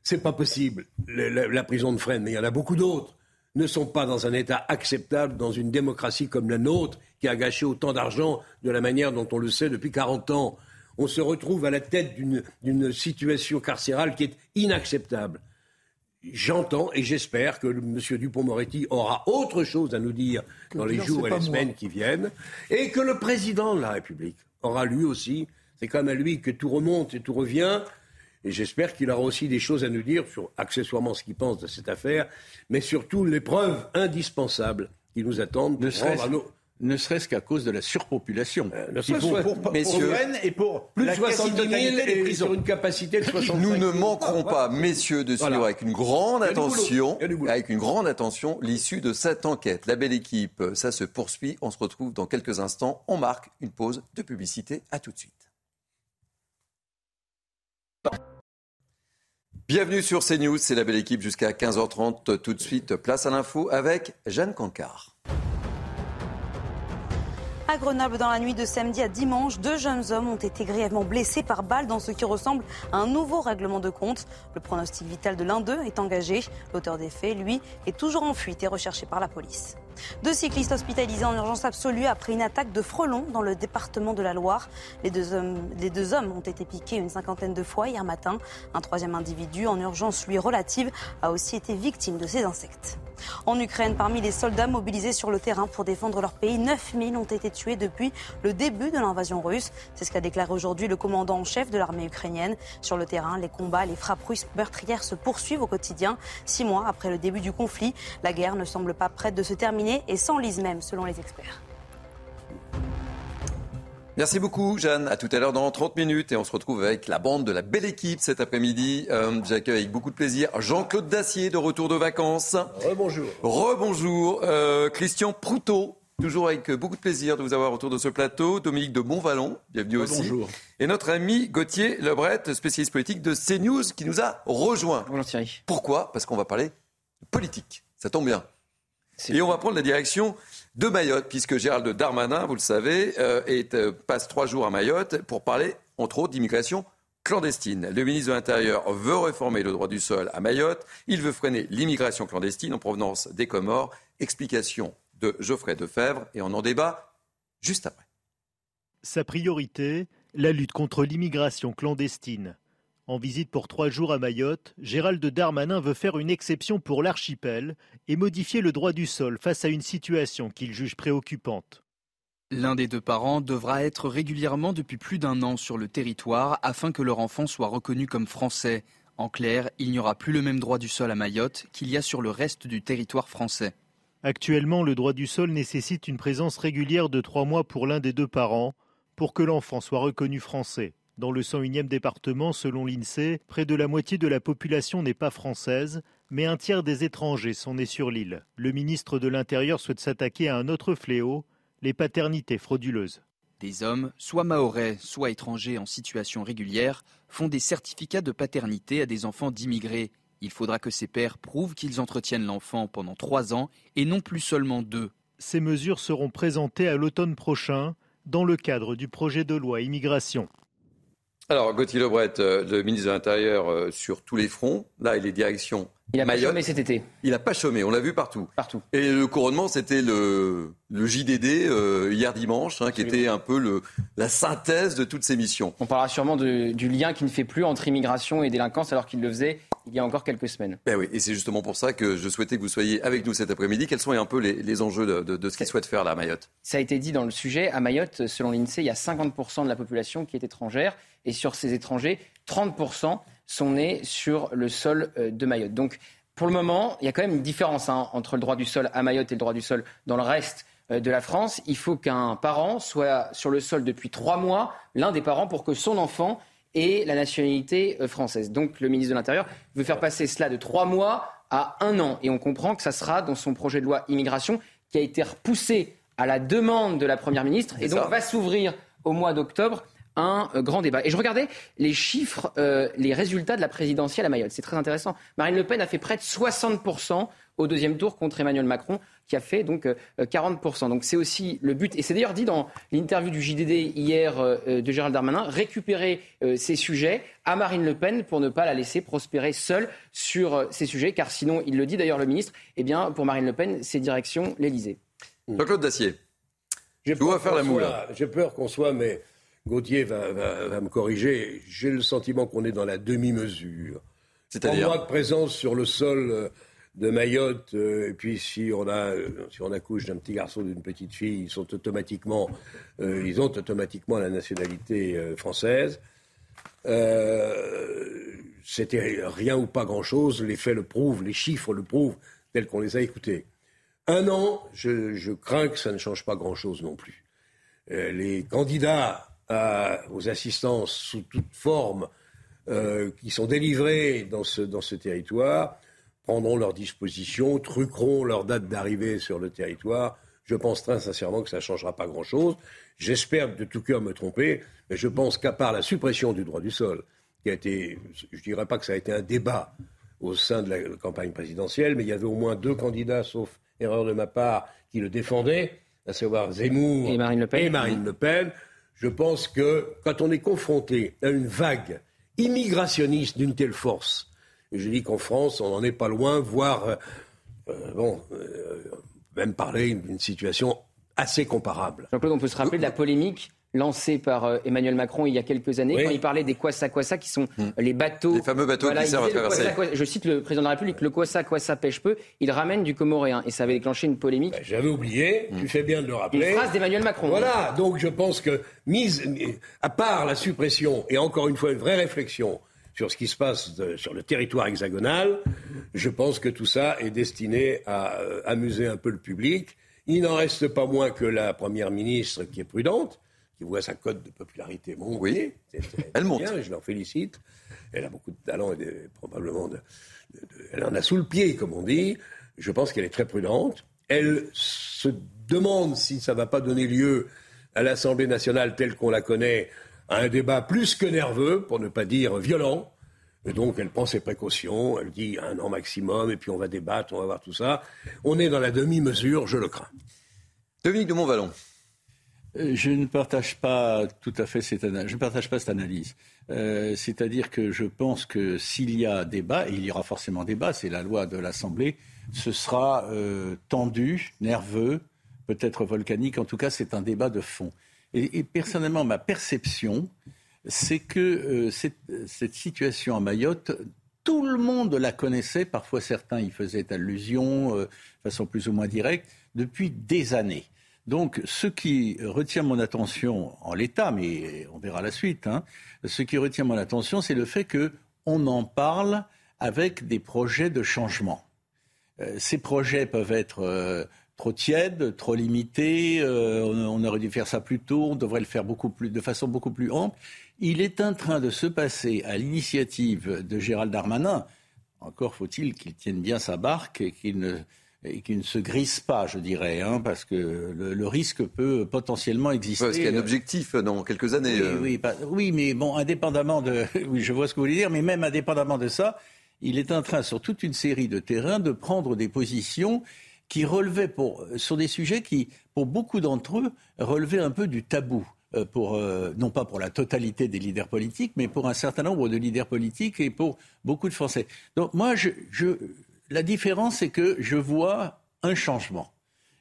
c'est pas possible, la, prison de Fresnes, mais il y en a beaucoup d'autres, ne sont pas dans un état acceptable dans une démocratie comme la nôtre qui a gâché autant d'argent de la manière dont on le sait depuis 40 ans. On se retrouve à la tête d'une situation carcérale qui est inacceptable j'entends et j'espère que M. Dupont-Moretti aura autre chose à nous dire dans les jours et les semaines qui viennent, et que le président de la République aura lui aussi, c'est quand même à lui que tout remonte et tout revient, et j'espère qu'il aura aussi des choses à nous dire sur accessoirement ce qu'il pense de cette affaire, mais surtout les preuves indispensables qui nous attendent pour rendre à nos ne serait-ce qu'à cause de la surpopulation. Euh, pour, messieurs, et pour plus de 70 000 et sur une capacité de 65 Nous ne manquerons pas, messieurs, de suivre avec une grande attention, avec une grande attention, l'issue de cette enquête. La belle équipe, ça se poursuit. On se retrouve dans quelques instants. On marque une pause de publicité. À tout de suite. Bienvenue sur CNews, c'est la belle équipe jusqu'à 15h30. Tout de suite, place à l'info avec Jeanne Cancard. À Grenoble, dans la nuit de samedi à dimanche, deux jeunes hommes ont été grièvement blessés par balle dans ce qui ressemble à un nouveau règlement de compte. Le pronostic vital de l'un d'eux est engagé. L'auteur des faits, lui, est toujours en fuite et recherché par la police. Deux cyclistes hospitalisés en urgence absolue après une attaque de frelons dans le département de la Loire. Les deux, hommes, les deux hommes ont été piqués une cinquantaine de fois hier matin. Un troisième individu en urgence, lui relative, a aussi été victime de ces insectes. En Ukraine, parmi les soldats mobilisés sur le terrain pour défendre leur pays, 9000 ont été tués depuis le début de l'invasion russe. C'est ce qu'a déclaré aujourd'hui le commandant en chef de l'armée ukrainienne. Sur le terrain, les combats, les frappes russes meurtrières se poursuivent au quotidien. Six mois après le début du conflit, la guerre ne semble pas prête de se terminer et s'enlise même, selon les experts. Merci beaucoup, Jeanne. À tout à l'heure dans 30 minutes et on se retrouve avec la bande de la belle équipe cet après-midi. Euh, j'accueille avec beaucoup de plaisir Jean-Claude Dacier de retour de vacances. Rebonjour. Rebonjour. Euh, Christian Proutot, toujours avec beaucoup de plaisir de vous avoir autour de ce plateau. Dominique de Bonvallon, bienvenue aussi. Bonjour. Et notre ami Gauthier Lebret, spécialiste politique de CNews, qui nous a rejoint. Bonjour Thierry. Pourquoi? Parce qu'on va parler politique. Ça tombe bien. Et on va prendre la direction de Mayotte, puisque Gérald Darmanin, vous le savez, euh, euh, passe trois jours à Mayotte pour parler, entre autres, d'immigration clandestine. Le ministre de l'Intérieur veut réformer le droit du sol à Mayotte. Il veut freiner l'immigration clandestine en provenance des Comores. Explication de Geoffrey Defebvre et on en débat juste après. Sa priorité, la lutte contre l'immigration clandestine. En visite pour trois jours à Mayotte, Gérald Darmanin veut faire une exception pour l'archipel et modifier le droit du sol face à une situation qu'il juge préoccupante. L'un des deux parents devra être régulièrement depuis plus d'un an sur le territoire afin que leur enfant soit reconnu comme français. En clair, il n'y aura plus le même droit du sol à Mayotte qu'il y a sur le reste du territoire français. Actuellement, le droit du sol nécessite une présence régulière de trois mois pour l'un des deux parents pour que l'enfant soit reconnu français. Dans le 101e département, selon l'INSEE, près de la moitié de la population n'est pas française, mais un tiers des étrangers sont nés sur l'île. Le ministre de l'Intérieur souhaite s'attaquer à un autre fléau, les paternités frauduleuses. Des hommes, soit maorais, soit étrangers en situation régulière, font des certificats de paternité à des enfants d'immigrés. Il faudra que ces pères prouvent qu'ils entretiennent l'enfant pendant trois ans et non plus seulement deux. Ces mesures seront présentées à l'automne prochain dans le cadre du projet de loi immigration. Alors, Gauthier Lebret, euh, le ministre de l'Intérieur, euh, sur tous les fronts, là, il est direction il a pas chômé cet été. Il n'a pas chômé, on l'a vu partout. Partout. Et le couronnement, c'était le, le JDD euh, hier dimanche, hein, qui était un peu le, la synthèse de toutes ces missions. On parlera sûrement de, du lien qui ne fait plus entre immigration et délinquance, alors qu'il le faisait il y a encore quelques semaines. Ben oui, et c'est justement pour ça que je souhaitais que vous soyez avec nous cet après-midi. Quels sont un peu les, les enjeux de, de, de ce qu'il souhaite faire là à Mayotte? Ça a été dit dans le sujet. À Mayotte, selon l'INSEE, il y a 50% de la population qui est étrangère. Et sur ces étrangers, 30% sont nés sur le sol euh, de Mayotte. Donc, pour le moment, il y a quand même une différence hein, entre le droit du sol à Mayotte et le droit du sol dans le reste euh, de la France. Il faut qu'un parent soit sur le sol depuis trois mois, l'un des parents, pour que son enfant ait la nationalité euh, française. Donc le ministre de l'Intérieur veut faire passer cela de trois mois à un an. Et on comprend que ça sera dans son projet de loi immigration qui a été repoussé à la demande de la Première ministre et donc va s'ouvrir au mois d'octobre un euh, grand débat. Et je regardais les chiffres, euh, les résultats de la présidentielle à Mayotte. C'est très intéressant. Marine Le Pen a fait près de 60% au deuxième tour contre Emmanuel Macron, qui a fait donc 40%. Euh, donc c'est aussi le but. Et c'est d'ailleurs dit dans l'interview du JDD hier de Gérald Darmanin, récupérer ces sujets à Marine Le Pen pour ne pas la laisser prospérer seule sur ces sujets, car sinon, il le dit d'ailleurs le ministre, eh bien pour Marine Le Pen, c'est direction l'Elysée. Jean-Claude Dacier. Je dois faire la moule. J'ai peur qu'on soit, mais Gauthier va, me corriger, j'ai le sentiment qu'on est dans la demi-mesure. C'est-à-dire mois de présence sur le sol euh, de Mayotte, euh, et puis si on, a, euh, si on accouche d'un petit garçon d'une petite fille, ils, sont automatiquement, ils ont automatiquement la nationalité française. C'était rien ou pas grand-chose, les faits le prouvent, les chiffres le prouvent, tels qu'on les a écoutés. Un an, je, crains que ça ne change pas grand-chose non plus. les candidats aux assistances sous toute forme euh, qui sont délivrées dans ce, dans ce territoire prendront leurs dispositions, truqueront leur date d'arrivée sur le territoire. Je pense très sincèrement que ça ne changera pas grand-chose. J'espère de tout cœur me tromper, mais je pense qu'à part la suppression du droit du sol, qui a été, je ne dirais pas que ça a été un débat au sein de la campagne présidentielle, mais il y avait au moins deux candidats, sauf erreur de ma part, qui le défendaient, à savoir Zemmour et Marine Le Pen. Et Marine Le Pen je pense que quand on est confronté à une vague immigrationniste d'une telle force, je dis qu'en France, on n'en est pas loin, voire, euh, euh, bon, euh, même parler d'une situation assez comparable. Jean-Claude, on peut se rappeler de la polémique lancé par Emmanuel Macron il y a quelques années, quand il parlait des Kwasa Kwasa, qui sont hmm. les bateaux. Les fameux bateaux qui servent à traverser. je cite le président de la République, le Kwasa Kwasa pêche peu, il ramène du Comoréen. Et ça avait déclenché une polémique. Ben, j'avais oublié, tu hmm. fais bien de le rappeler. Une phrase d'Emmanuel Macron. Voilà, donc je pense que, mise, à part la suppression, et encore une fois une vraie réflexion, sur ce qui se passe sur le territoire hexagonal, je pense que tout ça est destiné à euh, amuser un peu le public. Il n'en reste pas moins que la Première ministre qui est prudente, qui voit sa cote de popularité monter. Oui, elle monte. je l'en félicite. Elle a beaucoup de talent et probablement elle en a sous le pied, comme on dit. Je pense qu'elle est très prudente. Elle se demande si ça ne va pas donner lieu à l'Assemblée nationale telle qu'on la connaît à un débat plus que nerveux, pour ne pas dire violent. Et donc, elle prend ses précautions, elle dit un an maximum, et puis on va débattre, on va voir tout ça. On est dans la demi-mesure, je le crains. Dominique de Montvalon. Euh, je ne partage pas tout à fait cette analyse. Je ne partage pas cette analyse. Euh, c'est-à-dire que je pense que s'il y a débat, et il y aura forcément débat, c'est la loi de l'Assemblée, ce sera euh, tendu, nerveux, peut-être volcanique. En tout cas, c'est un débat de fond. Et, personnellement, ma perception, c'est que cette, cette, situation à Mayotte, tout le monde la connaissait. Parfois, certains y faisaient allusion de façon plus ou moins directe depuis des années. Donc, ce qui retient mon attention en l'état, mais on verra la suite, hein, ce qui retient mon attention, c'est le fait qu'on en parle avec des projets de changement. Euh, ces projets peuvent être euh, trop tiède, trop limité. euh, on, aurait dû faire ça plus tôt. On devrait le faire beaucoup plus, de façon beaucoup plus ample. Il est en train de se passer à l'initiative de Gérald Darmanin. Encore faut-il qu'il tienne bien sa barque et qu'il ne, se grisse pas, je dirais, hein, parce que le, le risque peut potentiellement exister. Parce qu'il y a un objectif dans quelques années. Oui, euh. oui, pas- oui, mais bon, indépendamment de. Oui, je vois ce que vous voulez dire, mais même indépendamment de ça, il est en train, sur toute une série de terrains, de prendre des positions qui relevaient pour, sur des sujets qui, pour beaucoup d'entre eux, relevaient un peu du tabou. euh, euh, non pas pour la totalité des leaders politiques, mais pour un certain nombre de leaders politiques et pour beaucoup de Français. Donc moi, je, je, la différence, c'est que je vois un changement.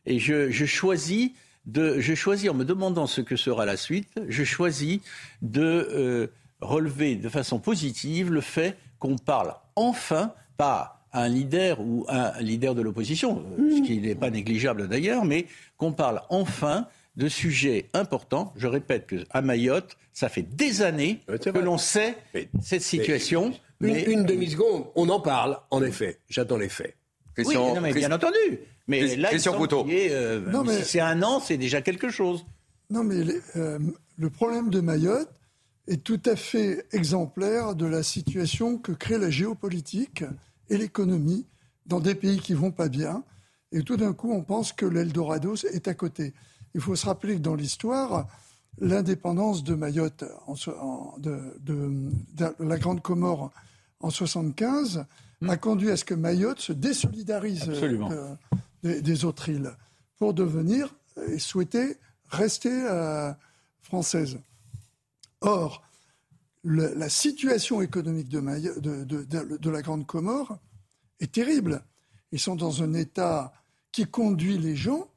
Et je, choisis de, je choisis en me demandant ce que sera la suite, je choisis de euh, relever de façon positive le fait qu'on parle enfin pas à un leader ou à un leader de l'opposition, euh, ce qui n'est pas négligeable d'ailleurs, mais qu'on parle enfin de sujets importants. Je répète qu'à Mayotte, ça fait des années que l'on sait cette situation. Une, mais- une demi-seconde, on en parle, en effet. J'attends les faits. oui, non, mais bien entendu. Mais là, euh, Non, mais- si c'est un an, c'est déjà quelque chose. Non, mais les- euh, le problème de Mayotte est tout à fait exemplaire de la situation que crée la géopolitique et l'économie dans des pays qui vont pas bien. Et tout d'un coup, on pense que l'Eldorado est à côté. Il faut se rappeler que dans l'histoire, l'indépendance de Mayotte, en so- en- de, de- de la Grande Comore en 75, a conduit à ce que Mayotte se désolidarise Hmm. Des, des autres îles pour devenir et souhaiter rester euh, française. Or, le- la situation économique de, Mayo- de- de- de- de la Grande Comore est terrible. Ils sont dans un état qui conduit les gens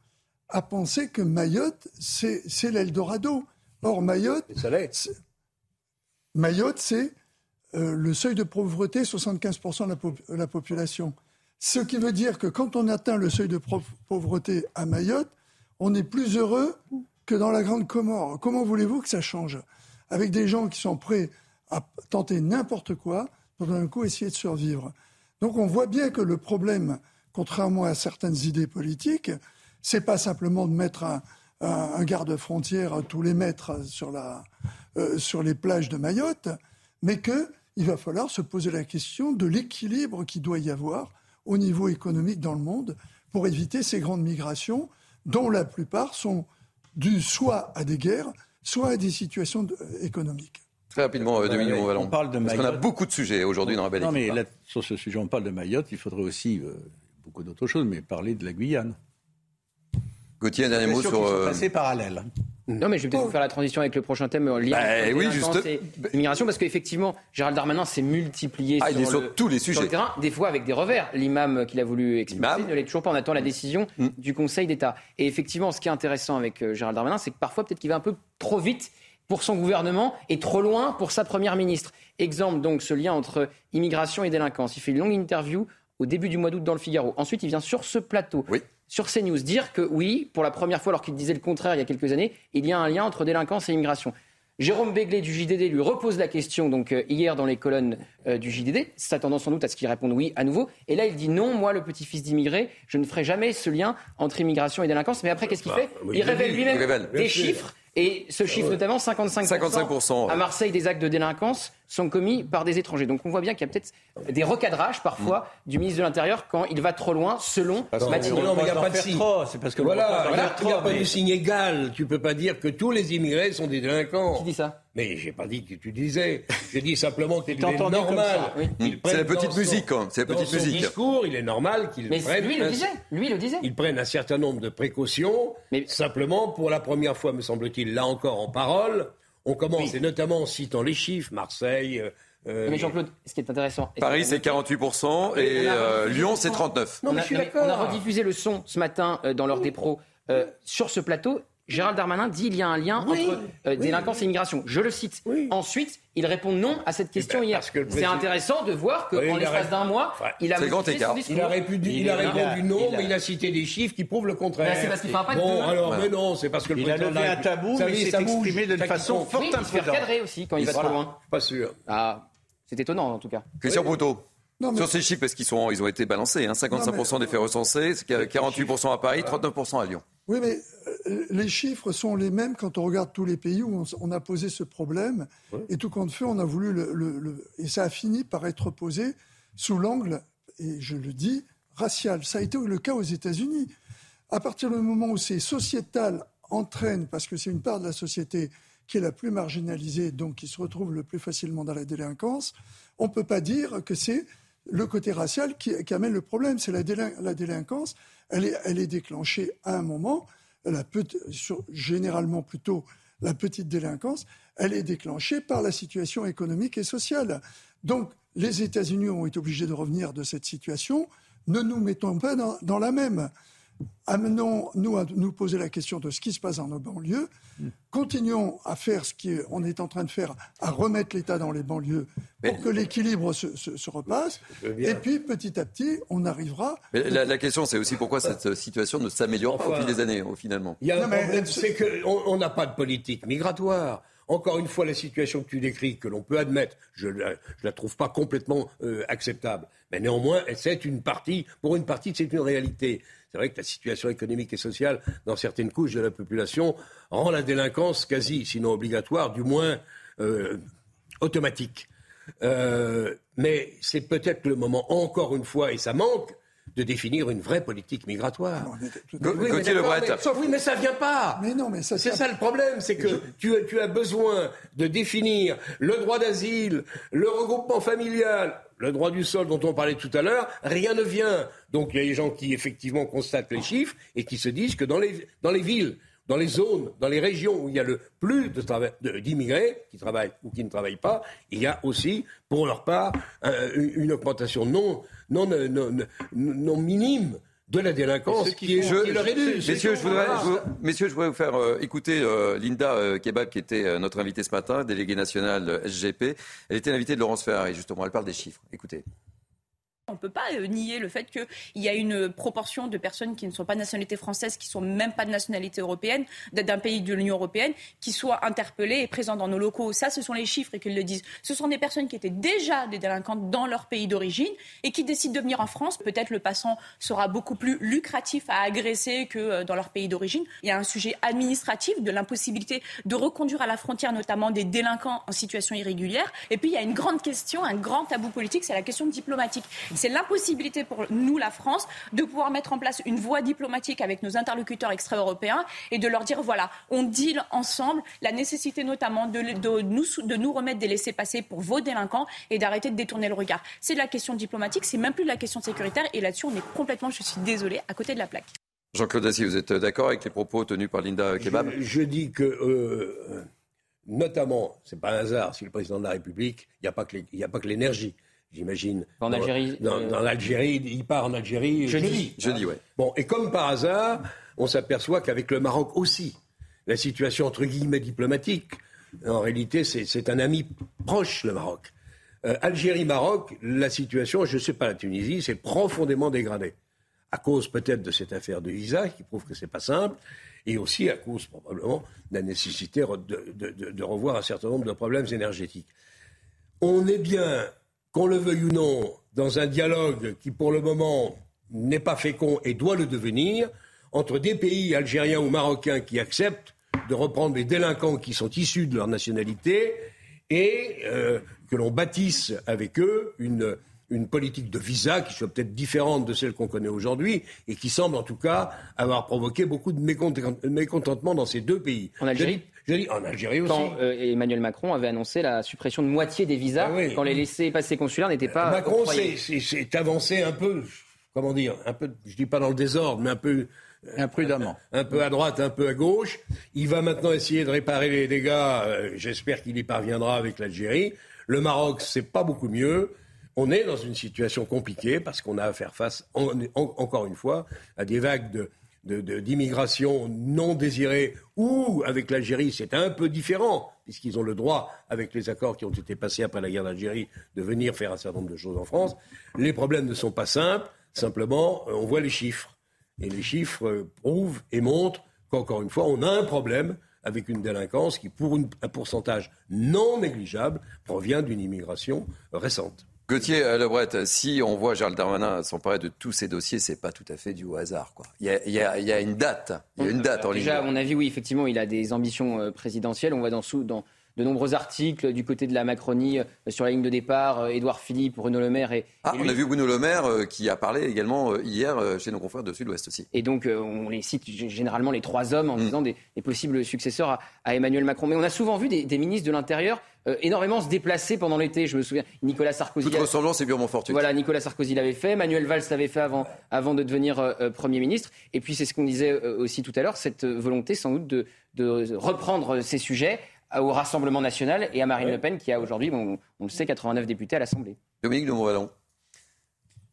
à penser que Mayotte, c'est c'est l'Eldorado. Or, Mayotte, c'est- Mayotte, c'est euh, le seuil de pauvreté, 75% de la, la population. Ce qui veut dire que quand on atteint le seuil de pauvreté à Mayotte, on est plus heureux que dans la Grande Comore. Comment voulez-vous que ça change? Avec des gens qui sont prêts à tenter n'importe quoi pour d'un coup essayer de survivre. Donc on voit bien que le problème, contrairement à certaines idées politiques, c'est pas simplement de mettre un, garde-frontière tous les mètres euh, sur les plages de Mayotte, mais qu'il va falloir se poser la question de l'équilibre qu'il doit y avoir au niveau économique dans le monde pour éviter ces grandes migrations dont la plupart sont dues soit à des guerres, soit à des situations de- économiques. Très rapidement, euh, Dominique Montvalon. on parle de Parce qu'on a Mayotte. beaucoup de sujets aujourd'hui dans la belle Non, mais équipe. hein. là, sur ce sujet, on parle de Mayotte. Il faudrait aussi euh, beaucoup d'autres choses, mais parler de la Guyane. Gauthier, un dernier mot sur. euh, passées parallèles. Non, mais je vais peut-être vous faire la transition avec le prochain thème, euh, lien Bah, entre oui, juste- et immigration, parce qu'effectivement, Gérald Darmanin s'est multiplié Ah, il est sur le, tous les sur sujets. le terrain, des fois avec des revers. L'imam qu'il a voulu expulser ne l'est toujours pas. On attend la décision Mm. du Conseil d'État. Et effectivement, ce qui est intéressant avec euh, Gérald Darmanin, c'est que parfois, peut-être qu'il va un peu trop vite pour son gouvernement et trop loin pour sa première ministre. Exemple, donc, ce lien entre immigration et délinquance. Il fait une longue interview au début du mois d'août dans le Figaro. Ensuite, il vient sur ce plateau, sur CNews, dire que oui, pour la première fois, alors qu'il disait le contraire il y a quelques années, il y a un lien entre délinquance et immigration. Jérôme Béglé du JDD lui repose la question donc euh, hier dans les colonnes euh, du JDD, s'attendant sans doute à ce qu'il réponde oui à nouveau. Et là, il dit non, moi, le petit-fils d'immigré, je ne ferai jamais ce lien entre immigration et délinquance. Mais après, qu'est-ce qu'il Bah, fait Il il le révèle lui-même des chiffres. Et ce chiffre, notamment, 55%, 55%, ouais. à Marseille, des actes de délinquance sont commis par des étrangers. Donc on voit bien qu'il y a peut-être des recadrages parfois du ministre de l'Intérieur quand il va trop loin, selon Non, Matignon. non, mais il n'y a pas de signe. c'est parce que voilà, il n'y a, il pas mais- de signe égal. Tu peux pas dire que tous les immigrés sont des délinquants. Qui dit ça? Mais j'ai pas dit que tu disais. J'ai dit simplement qu'il est normal. oui. C'est prenne la petite dans son- musique, hein, c'est la dans petite son musique. discours, il est normal qu'il Mais prenne. lui, il le un- disait. Lui, il le disait. Ils prennent un certain nombre de précautions. Simplement, pour la première fois, me semble-t-il, là encore en parole, on commence, et notamment en citant les chiffres, Marseille. euh, euh, Mais Jean-Claude, ce qui est intéressant. Paris, ce c'est qu'on a noté- 48% et euh, Lyon, c'est son. 39%. on, a, on a rediffusé le son ce matin euh, dans l'heure des pros euh, sur ce plateau. Gérald Darmanin dit il y a un lien Oui, entre euh, oui. délinquance et immigration. Je le cite. Ensuite, il répond non à cette question hier. Eh ben, le C'est président- intéressant de voir qu'en Oui, il a l'espace ré- d'un mois, il a modifié son discours. Il a, répondu, il Il a il a- non, il a- mais il a cité des chiffres qui prouvent le contraire. Ben, c'est parce qu'il fait un pacte Bon, alors, Voilà. mais non, c'est parce que le Il a président de levé la un tabou, Vous mais il s'est exprimé d'une façon fort Oui, il se fait imprudente. recadrer aussi quand il va trop loin. Pas sûr. Ah, c'est étonnant en tout cas. Christian Broutot. Sur ces chiffres, parce qu'ils sont, ils ont été balancés, hein, 55% des faits recensés, 48% à Paris, 39% à Lyon. Oui, mais les chiffres sont les mêmes quand on regarde tous les pays où on, a posé ce problème. Et tout compte fait, on a voulu le, Et ça a fini par être posé sous l'angle, et je le dis, racial. Ça a été le cas aux États-Unis. À partir du moment où c'est sociétal entraîne, parce que c'est une part de la société qui est la plus marginalisée, donc qui se retrouve le plus facilement dans la délinquance, on ne peut pas dire que c'est le côté racial qui, amène le problème. C'est la, délinquance, elle est, elle est, déclenchée à un moment, généralement plutôt la petite délinquance, elle est déclenchée par la situation économique et sociale. Donc les États-Unis ont été obligés de revenir de cette situation. Ne nous mettons pas dans la même amenons-nous à nous poser la question de ce qui se passe dans nos banlieues, continuons à faire ce qu'on est en train de faire, à remettre l'État dans les banlieues pour que l'équilibre se, repasse, et puis petit à petit, on arrivera... la, question, c'est aussi pourquoi cette situation ne s'améliore pas au fil des années, finalement. Il y a un problème, c'est qu'on n'a pas de politique migratoire. Encore une fois, la situation que tu décris, que l'on peut admettre, je ne la, trouve pas complètement euh, acceptable. Mais néanmoins, c'est une partie, pour une partie, c'est une réalité. C'est vrai que la situation économique et sociale dans certaines couches de la population rend la délinquance quasi, sinon obligatoire, du moins euh, automatique. Euh, mais c'est peut-être le moment, encore une fois, et ça manque, de définir une vraie politique migratoire. oui, mais oui, mais ça vient pas. Mais non, mais ça. C'est ça le problème, c'est que tu, tu, as besoin de définir le droit d'asile, le regroupement familial, le droit du sol dont on parlait tout à l'heure, rien ne vient. Donc il y a des gens qui effectivement constatent les chiffres et qui se disent que dans les, dans les villes, dans les zones, dans les régions où il y a le plus d'immigrés qui travaillent ou qui ne travaillent pas, il y a aussi, pour leur part, une augmentation non, minime de la délinquance qui, est, Messieurs, je voudrais, messieurs, je voudrais vous faire euh, écouter euh, Linda euh, Kebab, qui était notre invitée ce matin, déléguée nationale SGP. Elle était l'invitée de Laurence Ferrari, justement. Elle parle des chiffres. Écoutez. On ne peut pas euh, nier le fait qu'il y a une proportion de personnes qui ne sont pas de nationalité française, qui ne sont même pas de nationalité européenne, d'un pays de l'Union européenne, qui soient interpellées et présentes dans nos locaux. Ça, ce sont les chiffres et qu'ils le disent. Ce sont des personnes qui étaient déjà des délinquantes dans leur pays d'origine et qui décident de venir en France. Peut-être le passant sera beaucoup plus lucratif à agresser que euh, dans leur pays d'origine. Il y a un sujet administratif de l'impossibilité de reconduire à la frontière notamment des délinquants en situation irrégulière. Et puis il y a une grande question, un grand tabou politique, c'est la question diplomatique. C'est l'impossibilité pour nous, la France, de pouvoir mettre en place une voie diplomatique avec nos interlocuteurs extra-européens et de leur dire voilà, on deal ensemble la nécessité notamment de, nous, de nous remettre des laissés-passer pour vos délinquants et d'arrêter de détourner le regard. C'est de la question diplomatique, c'est même plus de la question sécuritaire et là-dessus, on est complètement, je suis désolé, à côté de la plaque. Jean-Claude Assis, vous êtes d'accord avec les propos tenus par Linda Kebab? je, dis que. Euh, notamment, c'est pas un hasard, si le président de la République, il n'y a pas que l'énergie j'imagine. En Algérie dans, l'Algérie, il part en Algérie jeudi. Jeudi, ouais. Bon, et comme par hasard, on s'aperçoit qu'avec le Maroc aussi, la situation entre guillemets diplomatique, en réalité, c'est un ami proche, le Maroc. Euh, Algérie-Maroc, la situation, je ne sais pas, la Tunisie, c'est profondément dégradé. À cause peut-être de cette affaire de visa, qui prouve que ce n'est pas simple, et aussi à cause probablement de la nécessité de, de revoir un certain nombre de problèmes énergétiques. On est bien qu'on le veuille ou non, dans un dialogue qui pour le moment n'est pas fécond et doit le devenir, entre des pays algériens ou marocains qui acceptent de reprendre les délinquants qui sont issus de leur nationalité et euh, que l'on bâtisse avec eux une, une politique de visa qui soit peut-être différente de celle qu'on connaît aujourd'hui et qui semble en tout cas avoir provoqué beaucoup de mécontentement dans ces deux pays. En Algérie? Je dis en Algérie aussi. Quand euh, Emmanuel Macron avait annoncé la suppression de moitié des visas, ah quand les laissés-passer consulaires n'étaient pas. Macron s'est avancé un peu, comment dire, un peu, je dis pas dans le désordre, mais un peu. Euh, Imprudemment. Un, peu à droite, un peu à gauche. Il va maintenant essayer de réparer les dégâts. Euh, j'espère qu'il y parviendra avec l'Algérie. Le Maroc, c'est pas beaucoup mieux. On est dans une situation compliquée parce qu'on a à faire face, encore une fois, à des vagues de, d'immigration non désirée ou avec l'Algérie, c'est un peu différent, puisqu'ils ont le droit, avec les accords qui ont été passés après la guerre d'Algérie, de venir faire un certain nombre de choses en France. Les problèmes ne sont pas simples, simplement, euh, on voit les chiffres. Et les chiffres euh, prouvent et montrent qu'encore une fois, on a un problème avec une délinquance qui, pour un pourcentage non négligeable, provient d'une immigration récente. Gauthier euh, Lebret, si on voit Gérald Darmanin s'emparer de tous ces dossiers, c'est pas tout à fait du hasard. Quoi. Il, y a, il, y a, il y a une date. Il y a une date en ligne. Déjà, à mon avis, oui, effectivement, il a des ambitions euh, présidentielles. On voit dans, de nombreux articles du côté de la Macronie euh, sur la ligne de départ, Édouard Philippe, Bruno Le Maire. Et, ah, et on a vu Bruno Le Maire qui a parlé également hier chez nos confrères de Sud-Ouest aussi. Et donc, on les cite généralement les trois hommes en disant des, des possibles successeurs à, à Emmanuel Macron. Mais on a souvent vu des, des ministres de l'Intérieur euh, énormément se déplacer pendant l'été. Je me souviens, Nicolas Sarkozy. Toute ressemblance est purement fortuite. Voilà, Nicolas Sarkozy l'avait fait, Manuel Valls l'avait fait avant, avant de devenir euh, euh, Premier ministre. Et puis, c'est ce qu'on disait euh, aussi tout à l'heure, cette volonté sans doute de, de reprendre ces sujets au Rassemblement national et à Marine Le Pen, qui a aujourd'hui, bon, on le sait, 89 députés à l'Assemblée. Dominique de Montvalon.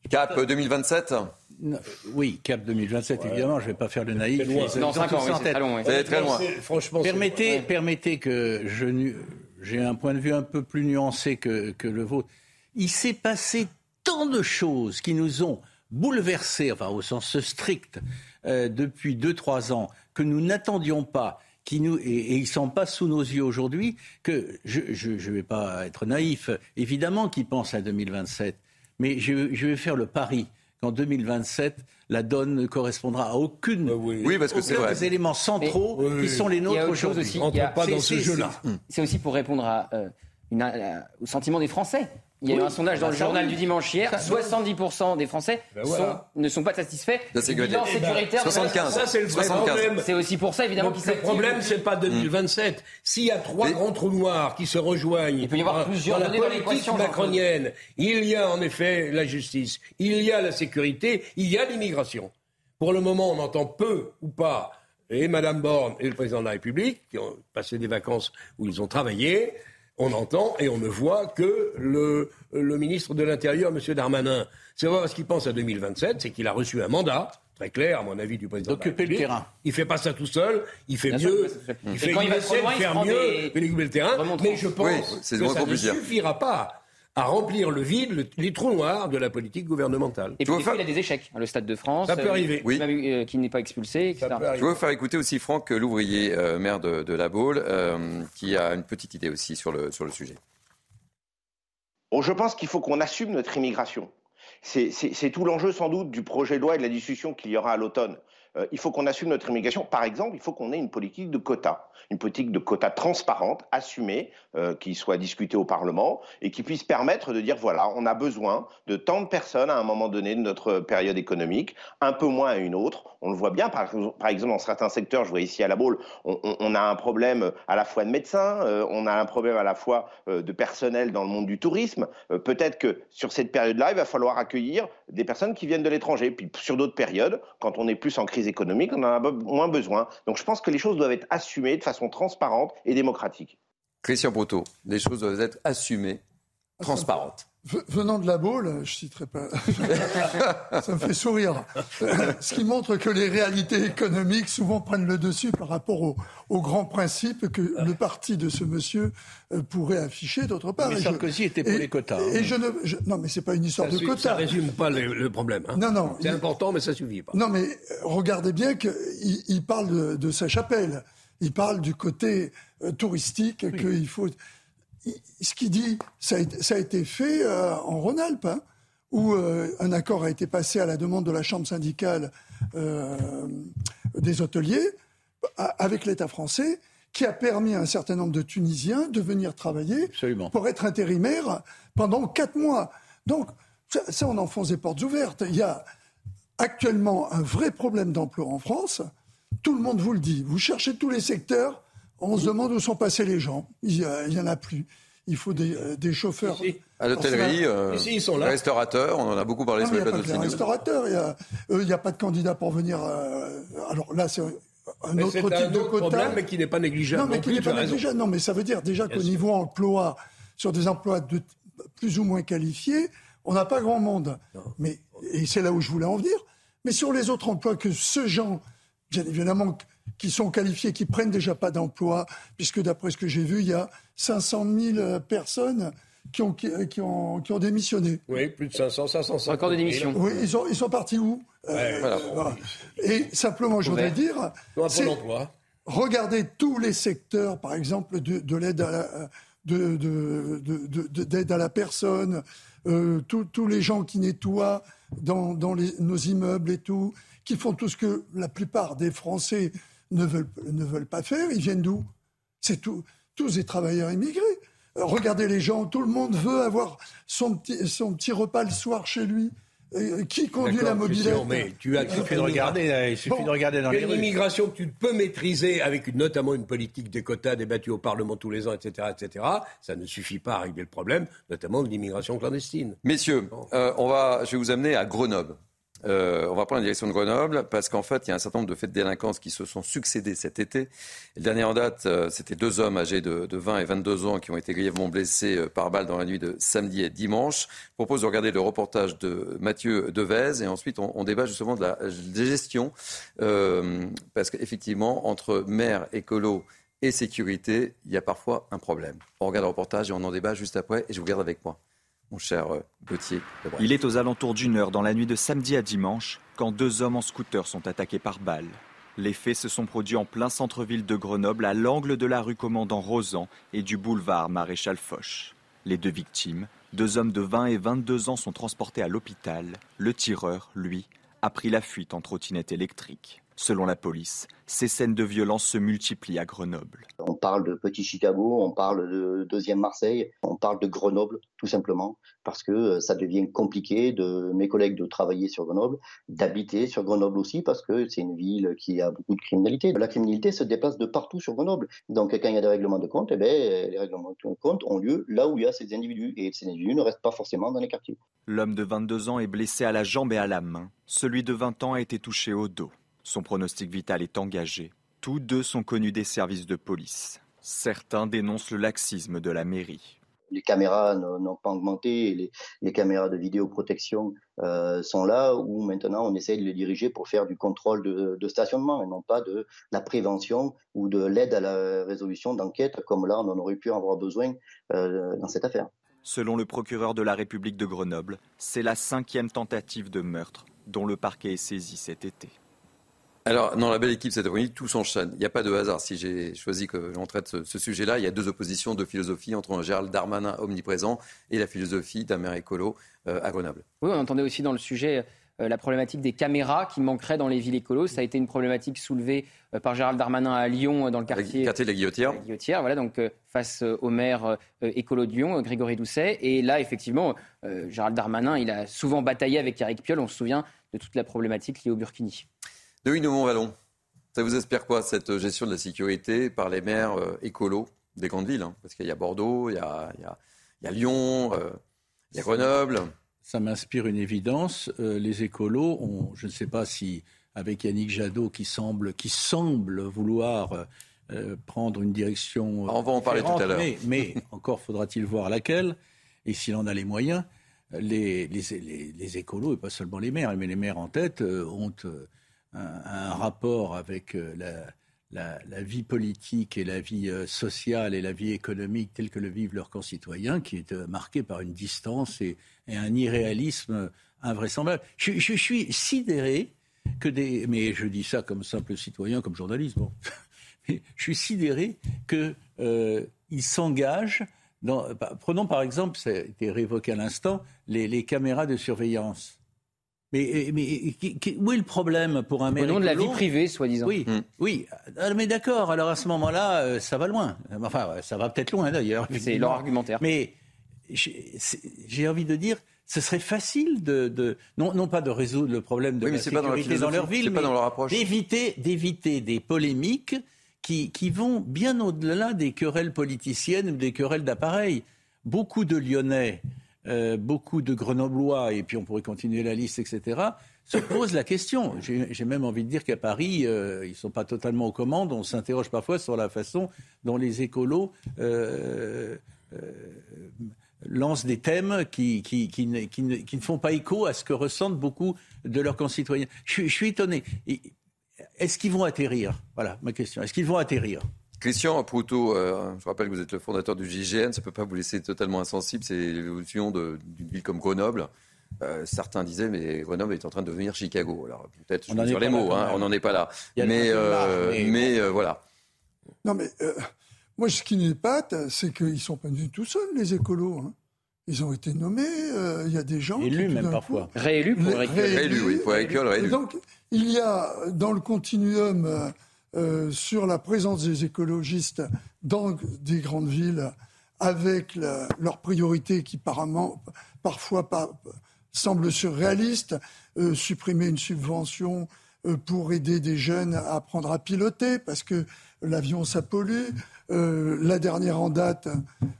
Cap 2027 Non, Oui, cap 2027, évidemment, je ne vais pas faire le naïf. C'est très loin. Franchement, Permettez, Ouais. permettez que je nu- j'ai un point de vue un peu plus nuancé que, le vôtre. Il s'est passé tant de choses qui nous ont bouleversés, enfin au sens strict, euh, depuis 2-3 ans, que nous n'attendions pas, qui nous, et, et ils sont pas sous nos yeux aujourd'hui, que je ne vais pas être naïf, évidemment qu'ils pensent à 2027, mais je, je vais faire le pari qu'en 2027, la donne ne correspondra à aucune, Oui, parce que c'est aucun vrai. des éléments centraux Mais- qui sont les nôtres aujourd'hui. y a- pas dans c'est- ce jeu-là. c'est- C'est aussi pour répondre à, euh, une- à- au sentiment des Français. Il y a eu un sondage dans Ah, le ça, journal oui. du dimanche hier. Ça, 70% des Français Ben voilà. sont- ne sont pas satisfaits La du sécurité. bilan Eh ben, sécuritaire. de la 75. Ça, c'est le vrai 75. problème. C'est aussi pour ça, évidemment, Donc, le problème, c'est pas 2027. S'il y a trois Mais- grands trous noirs qui se rejoignent Il peut y avoir dans- plusieurs dans la dans politique Jean-Claude. macronienne, il y a en effet la justice, il y a la sécurité, il y a l'immigration. Pour le moment, on entend peu ou pas et Mme Borne et le président de la République, qui ont passé des vacances où ils ont travaillé, on entend et on ne voit que le, le ministre de l'Intérieur, M. Darmanin. C'est vrai ce qu'il pense à 2027, c'est qu'il a reçu un mandat, très clair, à mon avis, du président de la D'occuper le terrain. Il fait pas ça tout seul, il fait Bien mieux, il, fait, quand il va essaie trop loin, de il faire mieux des que l'équilibre le terrain, mais je pense Oui, que ça ne suffira pas à remplir le vide, le- les trous noirs de la politique gouvernementale. Et puis, des fois, faire- il a des échecs. hein, Le Stade de France. Ça peut euh, arriver. Oui. euh, qui n'est pas expulsé, etc. Je veux vous faire écouter aussi Franck Louvrier, euh, maire de, de La Baule, euh, qui a une petite idée aussi sur le, sur le sujet. Bon, je pense qu'il faut qu'on assume notre immigration. C'est tout l'enjeu sans doute du projet de loi et de la discussion qu'il y aura à l'automne. Euh, il faut qu'on assume notre immigration. Par exemple, il faut qu'on ait une politique de quotas, une politique de quotas transparente, assumée, euh, qui soit discutée au Parlement et qui puisse permettre de dire voilà, on a besoin de tant de personnes à un moment donné de notre période économique, un peu moins à une autre. On le voit bien, par, exemple, dans certains secteurs, je vois ici à la Baule, on, a un problème à la fois de médecins, euh, on a un problème à la fois de personnel dans le monde du tourisme. Peut-être que sur cette période-là, il va falloir accueillir des personnes qui viennent de l'étranger. Puis sur d'autres périodes, quand on est plus en crise économique, on en a moins besoin. Donc je pense que les choses doivent être assumées de façon transparente et démocratique. Christian Proto, les choses doivent être assumées, transparentes. Venant de la Baule, je citerai pas. ça me fait sourire. Ce qui montre que les réalités économiques souvent prennent le dessus par rapport aux, aux grands principes que le parti de ce monsieur euh, pourrait afficher d'autre part. Mais Et je- Sarkozy était pour et- les quotas, Et hein. je ne, je- non, mais c'est pas une histoire Ça, de quotas. ça résume pas le, le problème. hein. Non, non. C'est important, mais ça suffit pas. Non, mais euh, regardez bien qu'il il parle de, de sa chapelle. Il parle du côté euh, touristique qu'il faut. Ce qu'il dit, ça a, été- fait euh, en Rhône-Alpes, hein, où euh, un accord a été passé à la demande de la chambre syndicale euh, des hôteliers avec l'État français, qui a permis à un certain nombre de Tunisiens de venir travailler Absolument. pour être intérimaires pendant quatre mois. Donc, ça, ça, on enfonce des portes ouvertes. Il y a actuellement un vrai problème d'emploi en France. Tout le monde vous le dit. Vous cherchez tous les secteurs, on se demande où sont passés les gens. Il n'y en a plus. Il faut des, euh, des chauffeurs. À l'hôtellerie, euh, Ici, ils sont là. restaurateurs, on en a beaucoup parlé Non, sur les il n'y a plateaux pas de restaurateurs. Il n'y a, euh, a pas de candidat pour venir. euh, alors là, c'est un Mais autre type un de quota. problème, mais qui n'est pas négligeable. Non, mais non qui plus, n'est pas négligeable. Non, mais ça veut dire déjà qu'au niveau emploi, sur des emplois de plus ou moins qualifiés, on n'a pas grand monde. Mais, et c'est là où je voulais en venir. Mais sur les autres emplois que ceux gens, bien évidemment, qui sont qualifiés, qui prennent déjà pas d'emploi, puisque d'après ce que j'ai vu, il y a 500 000 personnes qui ont, qui, qui ont, qui ont démissionné. Oui, plus de 500, 550. Record de démission. Oui, ils sont, ils sont partis où Euh, Ouais, Voilà. voilà. Et simplement, je voudrais dire, ont c'est- regardez tous les secteurs, par exemple, de, de l'aide à la- d'aide à la personne, euh, tous les gens qui nettoient dans, nos immeubles et tout, qui font tout ce que la plupart des Français ne veulent, ne veulent pas faire, ils viennent d'où? C'est tous des travailleurs immigrés. Euh, regardez les gens, tout le monde veut avoir son petit, son petit repas le soir chez lui. Euh, qui conduit la mobilette mais tu as, Il suffit de regarder, il suffit de regarder dans les rues. Une immigration que tu peux maîtriser avec une, notamment une politique des quotas débattue au Parlement tous les ans, etc., etc. Ça ne suffit pas à régler le problème, notamment de l'immigration clandestine. Messieurs, euh, on va, je vais vous amener à Grenoble. Euh, on va prendre la direction de Grenoble parce qu'en fait, il y a un certain nombre de faits de délinquance qui se sont succédés cet été. Le dernier en date, euh, c'était deux hommes âgés de, 20 et 22 ans qui ont été grièvement blessés euh, par balle dans la nuit de samedi et dimanche. Je propose de regarder le reportage de Mathieu Devez et ensuite on, débat justement de la gestion parce qu'effectivement, entre maire, écolo et sécurité, il y a parfois un problème. On regarde le reportage et on en débat juste après et je vous garde avec moi mon cher euh, Gauthier. Il est aux alentours d'une heure dans la nuit de samedi à dimanche quand deux hommes en scooter sont attaqués par balles. Les faits se sont produits en plein centre-ville de Grenoble, à l'angle de la rue Commandant Rosan et du boulevard Maréchal Foch. Les deux victimes, deux hommes de 20 et 22 ans, sont transportés à l'hôpital. Le tireur, lui, a pris la fuite en trottinette électrique. Selon la police, ces scènes de violence se multiplient à Grenoble. On parle de Petit Chicago, on parle de deuxième Marseille, on parle de Grenoble, tout simplement, parce que euh, ça devient compliqué de mes collègues de travailler sur Grenoble, d'habiter sur Grenoble aussi, parce que c'est une ville qui a beaucoup de criminalité. La criminalité se déplace de partout sur Grenoble. Donc quand il y a des règlements de compte, eh bien, les règlements de compte ont lieu là où il y a ces individus, et ces individus ne restent pas forcément dans les quartiers. L'homme de 22 ans est blessé à la jambe et à la main. Celui de 20 ans a été touché au dos. Son pronostic vital est engagé. Tous deux sont connus des services de police. Certains dénoncent le laxisme de la mairie. Les caméras n'ont pas augmenté, les, caméras de vidéoprotection euh, sont là où maintenant on essaie de les diriger pour faire du contrôle de, stationnement et non pas de la prévention ou de l'aide à la résolution d'enquête comme là on en aurait pu avoir besoin euh, dans cette affaire. Selon le procureur de la République de Grenoble, c'est la cinquième tentative de meurtre dont le parquet est saisi cet été. Alors, dans la belle équipe cette après-midi, tout s'enchaîne. Il n'y a pas de hasard. Si j'ai choisi que l'on traite ce, sujet-là, il y a deux oppositions de philosophie entre un Gérald Darmanin omniprésent et la philosophie d'un maire écolo euh, à Grenoble. Oui, on entendait aussi dans le sujet euh, la problématique des caméras qui manqueraient dans les villes écolos. Ça a été une problématique soulevée euh, par Gérald Darmanin à Lyon, dans le quartier, le quartier de la Guillotière. Guillotière voilà, donc face au maire écolo de Lyon, Grégory Doucet. Et là, effectivement, Gérald Darmanin, il a souvent bataillé avec Eric Piolle. On se souvient de toute la problématique liée au Burkini. De de Montvalon, ça vous espère quoi, cette gestion de la sécurité par les maires euh, écolos des grandes villes hein? Parce qu'il y a Bordeaux, il y a, Lyon, euh, il y a Grenoble. Ça m'inspire une évidence. Euh, les écolos ont, je ne sais pas si, avec Yannick Jadot, qui semble, qui semble vouloir prendre une direction. on va en parler tout à l'heure. Mais, encore faudra-t-il voir laquelle, et s'il en a les moyens. Les, les, écolos, et pas seulement les maires, mais les maires en tête, ont un, rapport avec euh, la, vie politique et la vie euh, sociale et la vie économique telle que le vivent leurs concitoyens, qui est euh, marqué par une distance et, un irréalisme invraisemblable. Je, suis sidéré que des... Mais je dis ça comme simple citoyen, comme journaliste. Bon. je suis sidéré qu'ils s'engagent. Bah, prenons par exemple, ça a été révoqué à l'instant, les caméras de surveillance. Mais, mais où est le problème pour un maire Au nom de la vie privée, soi-disant. Oui, mm. oui. Ah, mais d'accord. Alors à ce moment-là, euh, ça va loin. Enfin, ça va peut-être loin d'ailleurs. C'est leur argumentaire. Mais j'ai envie de dire, ce serait facile de, non, non, pas de résoudre le problème de la sécurité dans, leur ville, mais d'éviter, d'éviter des polémiques qui, qui vont bien au-delà des querelles politiciennes ou des querelles d'appareils. Beaucoup de Lyonnais euh, beaucoup de Grenoblois, et puis on pourrait continuer la liste, etc., se posent la question. J'ai même envie de dire qu'à Paris, euh, ils ne sont pas totalement aux commandes. On s'interroge parfois sur la façon dont les écolos euh, lancent des thèmes qui, qui, ne, font pas écho à ce que ressentent beaucoup de leurs concitoyens. Je suis étonné. Est-ce qu'ils vont atterrir? Voilà ma question. Est-ce qu'ils vont atterrir? Christian Proutot, euh, je rappelle que vous êtes le fondateur du JGN, ça ne peut pas vous laisser totalement insensible, c'est l'évolution d'une ville comme Grenoble. Euh, certains disaient, mais Grenoble est en train de devenir Chicago. Alors peut-être sur les mots, hein, on n'en est pas là. Mais, euh, mais, voilà. Non, mais moi, ce qui m'épate, c'est qu'ils ne sont pas venus tout seuls, les écolos. Hein. Ils ont été nommés, euh, il y a des gens... Élus même parfois. réélus pour Réélus, oui, pour. Donc, il y a dans le continuum euh, euh, sur la présence des écologistes dans des grandes villes, avec leurs priorités qui parfois semblent surréalistes, supprimer une subvention pour aider des jeunes à apprendre à piloter, parce que l'avion, ça pollue. Euh, la dernière en date,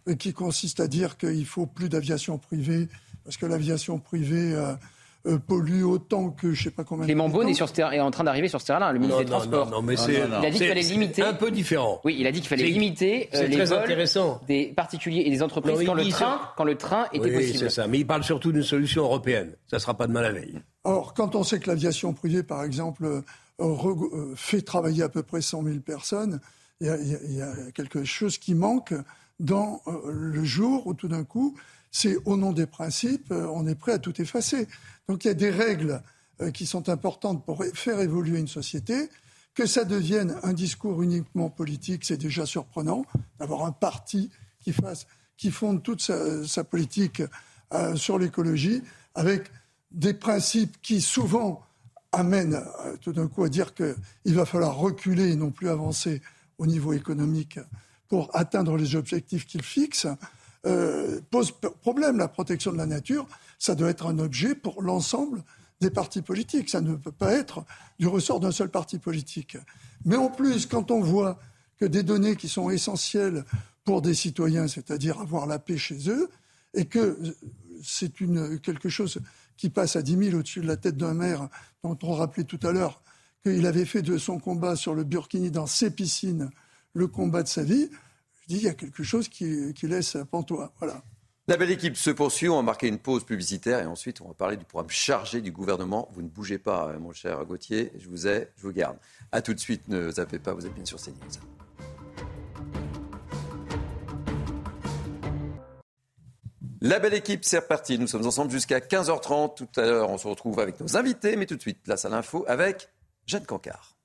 euh, qui consiste à dire qu'il faut plus d'aviation privée, parce que l'aviation privée euh, pollue autant que je sais pas combien. Clément Beaune est, sur est en train d'arriver sur ce terrain-là, le ministre des Transports. Non, mais c'est, il a dit qu'il fallait limiter. Un peu différent. Oui, il a dit qu'il fallait limiter les vols des particuliers et des entreprises quand, le train, quand le train était oui, possible. c'est ça. Mais il parle surtout d'une solution européenne. Ça ne sera pas de mal à veille. Or, quand on sait que l'aviation privée, par exemple, fait travailler à peu près 100 000 personnes, il y, a, quelque chose qui manque dans euh, le jour où tout d'un coup, c'est au nom des principes, euh, on est prêt à tout effacer. Donc il y a des règles euh, qui sont importantes pour faire évoluer une société. Que ça devienne un discours uniquement politique, c'est déjà surprenant d'avoir un parti qui, fasse, qui fonde toute sa, politique sur l'écologie avec des principes qui souvent amènent tout d'un coup à dire qu'il va falloir reculer et non plus avancer au niveau économique pour atteindre les objectifs qu'il fixe, euh, pose problème. La protection de la nature, ça doit être un objet pour l'ensemble des partis politiques. Ça ne peut pas être du ressort d'un seul parti politique. Mais en plus, quand on voit que des données qui sont essentielles pour des citoyens, c'est-à-dire avoir la paix chez eux, et que c'est quelque chose qui passe à 10 000 au-dessus de la tête d'un maire, dont on rappelait tout à l'heure qu'il avait fait de son combat sur le Burkini dans ses piscines le combat de sa vie, il y a quelque chose qui, laisse pantois. Voilà. La belle équipe se poursuit. On va marquer une pause publicitaire et ensuite on va parler du programme chargé du gouvernement. Vous ne bougez pas, euh, mon cher Gauthier. Je vous ai, je vous garde. A tout de suite. Ne zappez pas. Vous êtes bien sur CNews. La belle équipe, c'est reparti. Nous sommes ensemble jusqu'à 15h30. Tout à l'heure, on se retrouve avec nos invités, mais tout de suite, place à l'info avec Jeanne Cancard.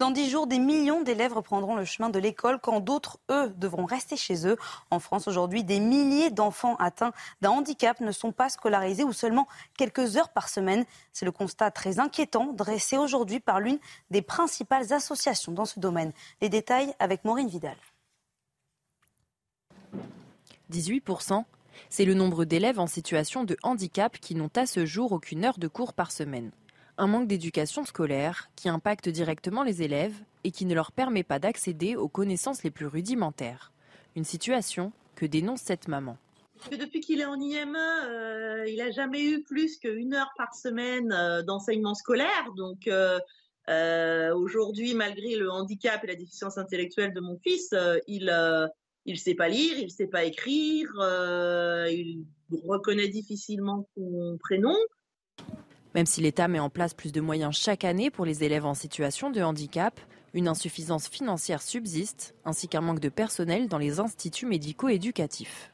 Dans dix jours, des millions d'élèves reprendront le chemin de l'école quand d'autres, eux, devront rester chez eux. En France, aujourd'hui, des milliers d'enfants atteints d'un handicap ne sont pas scolarisés ou seulement quelques heures par semaine. C'est le constat très inquiétant dressé aujourd'hui par l'une des principales associations dans ce domaine. Les détails avec Maureen Vidal. 18%, c'est le nombre d'élèves en situation de handicap qui n'ont à ce jour aucune heure de cours par semaine. Un manque d'éducation scolaire qui impacte directement les élèves et qui ne leur permet pas d'accéder aux connaissances les plus rudimentaires. Une situation que dénonce cette maman. Depuis qu'il est en IME, euh, il n'a jamais eu plus qu'une heure par semaine euh, d'enseignement scolaire. Donc euh, aujourd'hui, malgré le handicap et la déficience intellectuelle de mon fils, il, il sait pas lire, il sait pas écrire, euh, il reconnaît difficilement son prénom. Même si l'État met en place plus de moyens chaque année pour les élèves en situation de handicap, une insuffisance financière subsiste, ainsi qu'un manque de personnel dans les instituts médicaux éducatifs.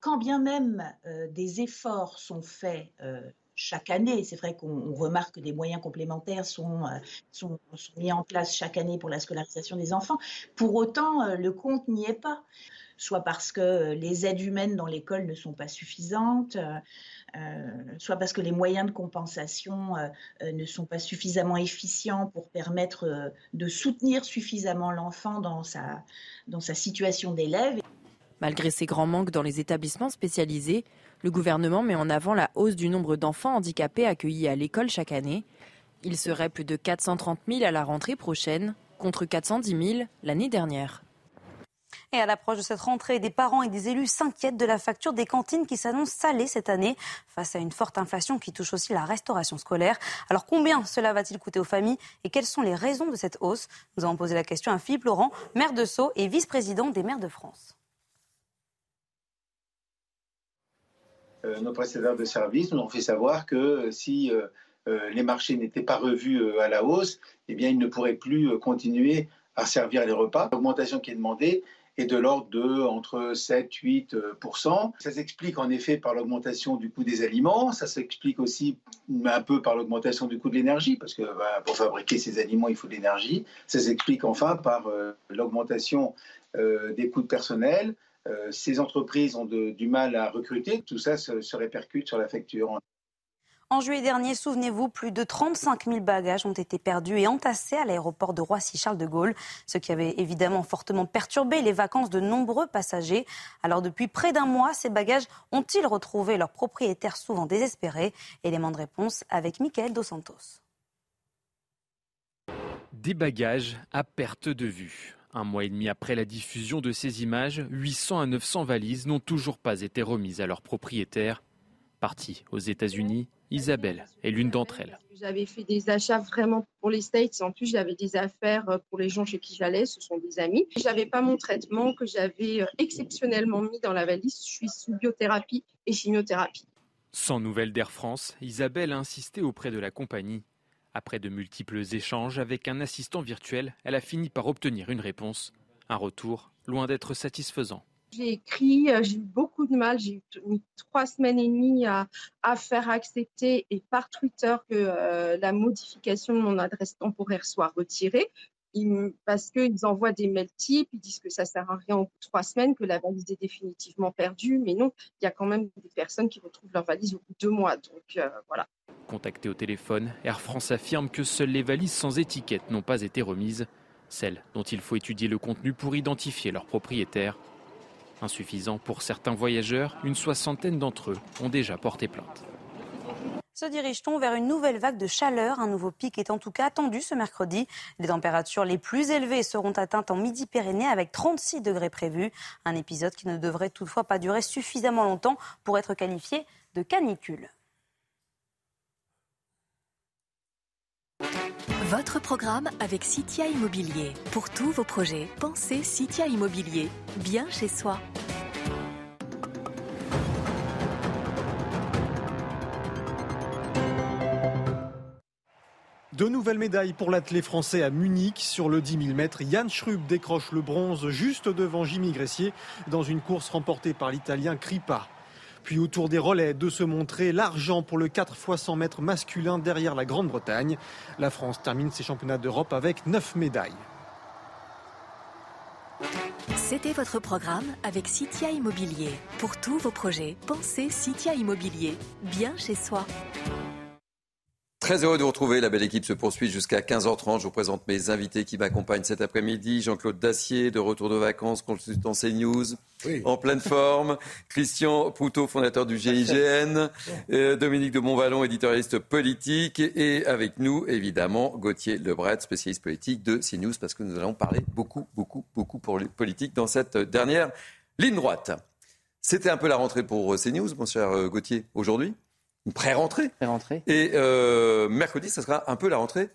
Quand bien même euh, des efforts sont faits euh, chaque année. C'est vrai qu'on remarque que des moyens complémentaires sont, euh, sont, mis en place chaque année pour la scolarisation des enfants. Pour autant, le compte n'y est pas. Soit parce que les aides humaines dans l'école ne sont pas suffisantes, soit parce que les moyens de compensation ne sont pas suffisamment efficients pour permettre de soutenir suffisamment l'enfant dans sa, dans sa situation d'élève. Malgré ces grands manques dans les établissements spécialisés, le gouvernement met en avant la hausse du nombre d'enfants handicapés accueillis à l'école chaque année. Il serait plus de 430 000 à la rentrée prochaine, contre 410 000 l'année dernière. À l'approche de cette rentrée, des parents et des élus s'inquiètent de la facture des cantines qui s'annonce salée cette année, face à une forte inflation qui touche aussi la restauration scolaire. Alors combien cela va-t-il coûter aux familles et quelles sont les raisons de cette hausse? Nous avons posé la question à Philippe Laurent, maire de Sceaux et vice-président des maires de France. Euh, nos prestataires de services nous ont fait savoir que euh, si euh, les marchés n'étaient pas revus à la hausse, eh bien, ils ne pourraient plus continuer à servir les repas. L'augmentation qui est demandée est de l'ordre de entre 7 8% Ça s'explique en effet par l'augmentation du coût des aliments, ça s'explique aussi un peu par l'augmentation du coût de l'énergie, parce que bah, pour fabriquer ces aliments, il faut de l'énergie. Ça s'explique enfin par l'augmentation des coûts de personnel. ces entreprises ont du mal à recruter, tout ça se répercute sur la facture. En juillet dernier, souvenez-vous, plus de 35 000 bagages ont été perdus et entassés à l'aéroport de Roissy-Charles de Gaulle, ce qui avait évidemment fortement perturbé les vacances de nombreux passagers. Alors depuis près d'un mois, ces bagages ont-ils retrouvé leurs propriétaires souvent désespérés? Élément de réponse avec Michael Dos Santos. Des bagages à perte de vue. Un mois et demi après la diffusion de ces images, 800 à 900 valises n'ont toujours pas été remises à leurs propriétaires. Partis aux États-Unis, Isabelle est l'une d'entre elles. J'avais fait des achats vraiment pour les States. En plus, j'avais des affaires euh, pour les gens chez qui j'allais. Ce sont des amis. Je n'avais pas mon traitement que j'avais euh, exceptionnellement mis dans la valise. Je suis sous biothérapie et chimiothérapie. Sans nouvelles d'Air France, Isabelle a insisté auprès de la compagnie. Après de multiples échanges avec un assistant virtuel, elle a fini par obtenir une réponse. Un retour loin d'être satisfaisant. J'ai écrit, euh, j'ai eu beaucoup de mal, j'ai mis trois semaines et demie à, faire accepter et par Twitter que euh, la modification de mon adresse temporaire soit retirée. parce qu'ils envoient des mails types, ils disent que ça sert à rien au bout de trois semaines, que la valise est définitivement perdue. Mais non, il y a quand même des personnes qui retrouvent leur valise au bout de deux mois. Donc euh, voilà. Contacté au téléphone, Air France affirme que seules les valises sans étiquette n'ont pas été remises, celles dont il faut étudier le contenu pour identifier leur propriétaire. Insuffisant pour certains voyageurs, une soixantaine d'entre eux ont déjà porté plainte. Se dirige-t-on vers une nouvelle vague de chaleur? Un nouveau pic est en tout cas attendu ce mercredi. Les températures les plus élevées seront atteintes en Midi-Pyrénées avec 36 degrés prévus. Un épisode qui ne devrait toutefois pas durer suffisamment longtemps pour être qualifié de canicule. Votre programme avec Citia Immobilier. Pour tous vos projets, pensez Citia Immobilier. Bien chez soi. Deux nouvelles médailles pour l'athlète français à Munich. Sur le 10 000 mètres, Yann Schrub décroche le bronze juste devant Jimmy Gressier dans une course remportée par l'Italien Kripa. Puis autour des relais, de se montrer l'argent pour le 4 x 100 mètres masculin derrière la Grande-Bretagne. La France termine ses championnats d'Europe avec 9 médailles. C'était votre programme avec Citia Immobilier. Pour tous vos projets, pensez Citia Immobilier, bien chez soi. Très heureux de vous retrouver. La belle équipe se poursuit jusqu'à 15h30. Je vous présente mes invités qui m'accompagnent cet après-midi. Jean-Claude Dacier, de retour de vacances, consultant CNews, en pleine forme. Christian Poutot, fondateur du GIGN. Euh, Dominique de Montvalon, éditorialiste politique. Et avec nous, évidemment, Gauthier Lebret, spécialiste politique de CNews, parce que nous allons parler beaucoup, beaucoup, beaucoup pour les politiques dans cette dernière ligne droite. C'était un peu la rentrée pour CNews, mon cher euh, Gauthier, aujourd'hui? Une pré-rentrée. Et euh, mercredi, ça sera un peu la rentrée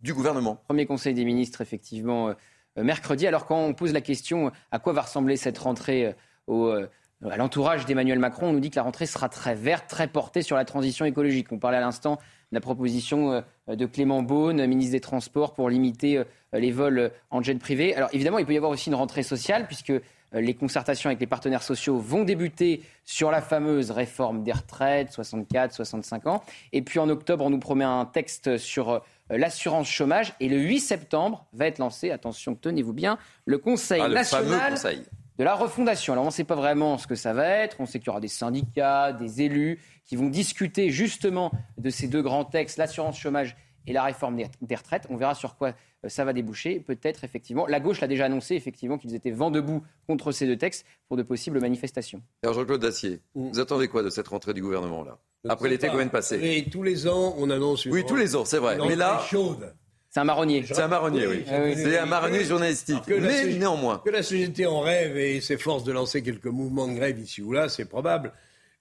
du gouvernement. Premier conseil des ministres, effectivement, euh, mercredi. Alors quand on pose la question à quoi va ressembler cette rentrée euh, à l'entourage d'Emmanuel Macron, on nous dit que la rentrée sera très verte, très portée sur la transition écologique. On parlait à l'instant de la proposition de Clément Beaune, ministre des Transports, pour limiter les vols en jet privé. Alors évidemment, il peut y avoir aussi une rentrée sociale, puisque euh, les concertations avec les partenaires sociaux vont débuter sur la fameuse réforme des retraites, 64, 65 ans. Et puis en octobre, on nous promet un texte sur euh, l'assurance chômage. Et le 8 septembre va être lancé, attention, tenez-vous bien, le Conseil ah, national conseil. de la refondation. Alors on ne sait pas vraiment ce que ça va être. On sait qu'il y aura des syndicats, des élus qui vont discuter justement de ces deux grands textes, l'assurance chômage et la réforme des retraites. On verra sur quoi euh, ça va déboucher. Peut-être, effectivement, la gauche l'a déjà annoncé, effectivement, qu'ils étaient vent debout contre ces deux textes pour de possibles manifestations. Alors, Jean-Claude Dacier, mm. vous attendez quoi de cette rentrée du gouvernement, là? Après l'été qu'on vient de passer Oui, tous les ans, on annonce une Oui, tous les ans, c'est vrai. Mais là. chaude. C'est un marronnier. C'est un marronnier, oui. c'est un marronnier journalistique. Mais néanmoins. Que la société en rêve et s'efforce de lancer quelques mouvements de grève ici ou là, c'est probable.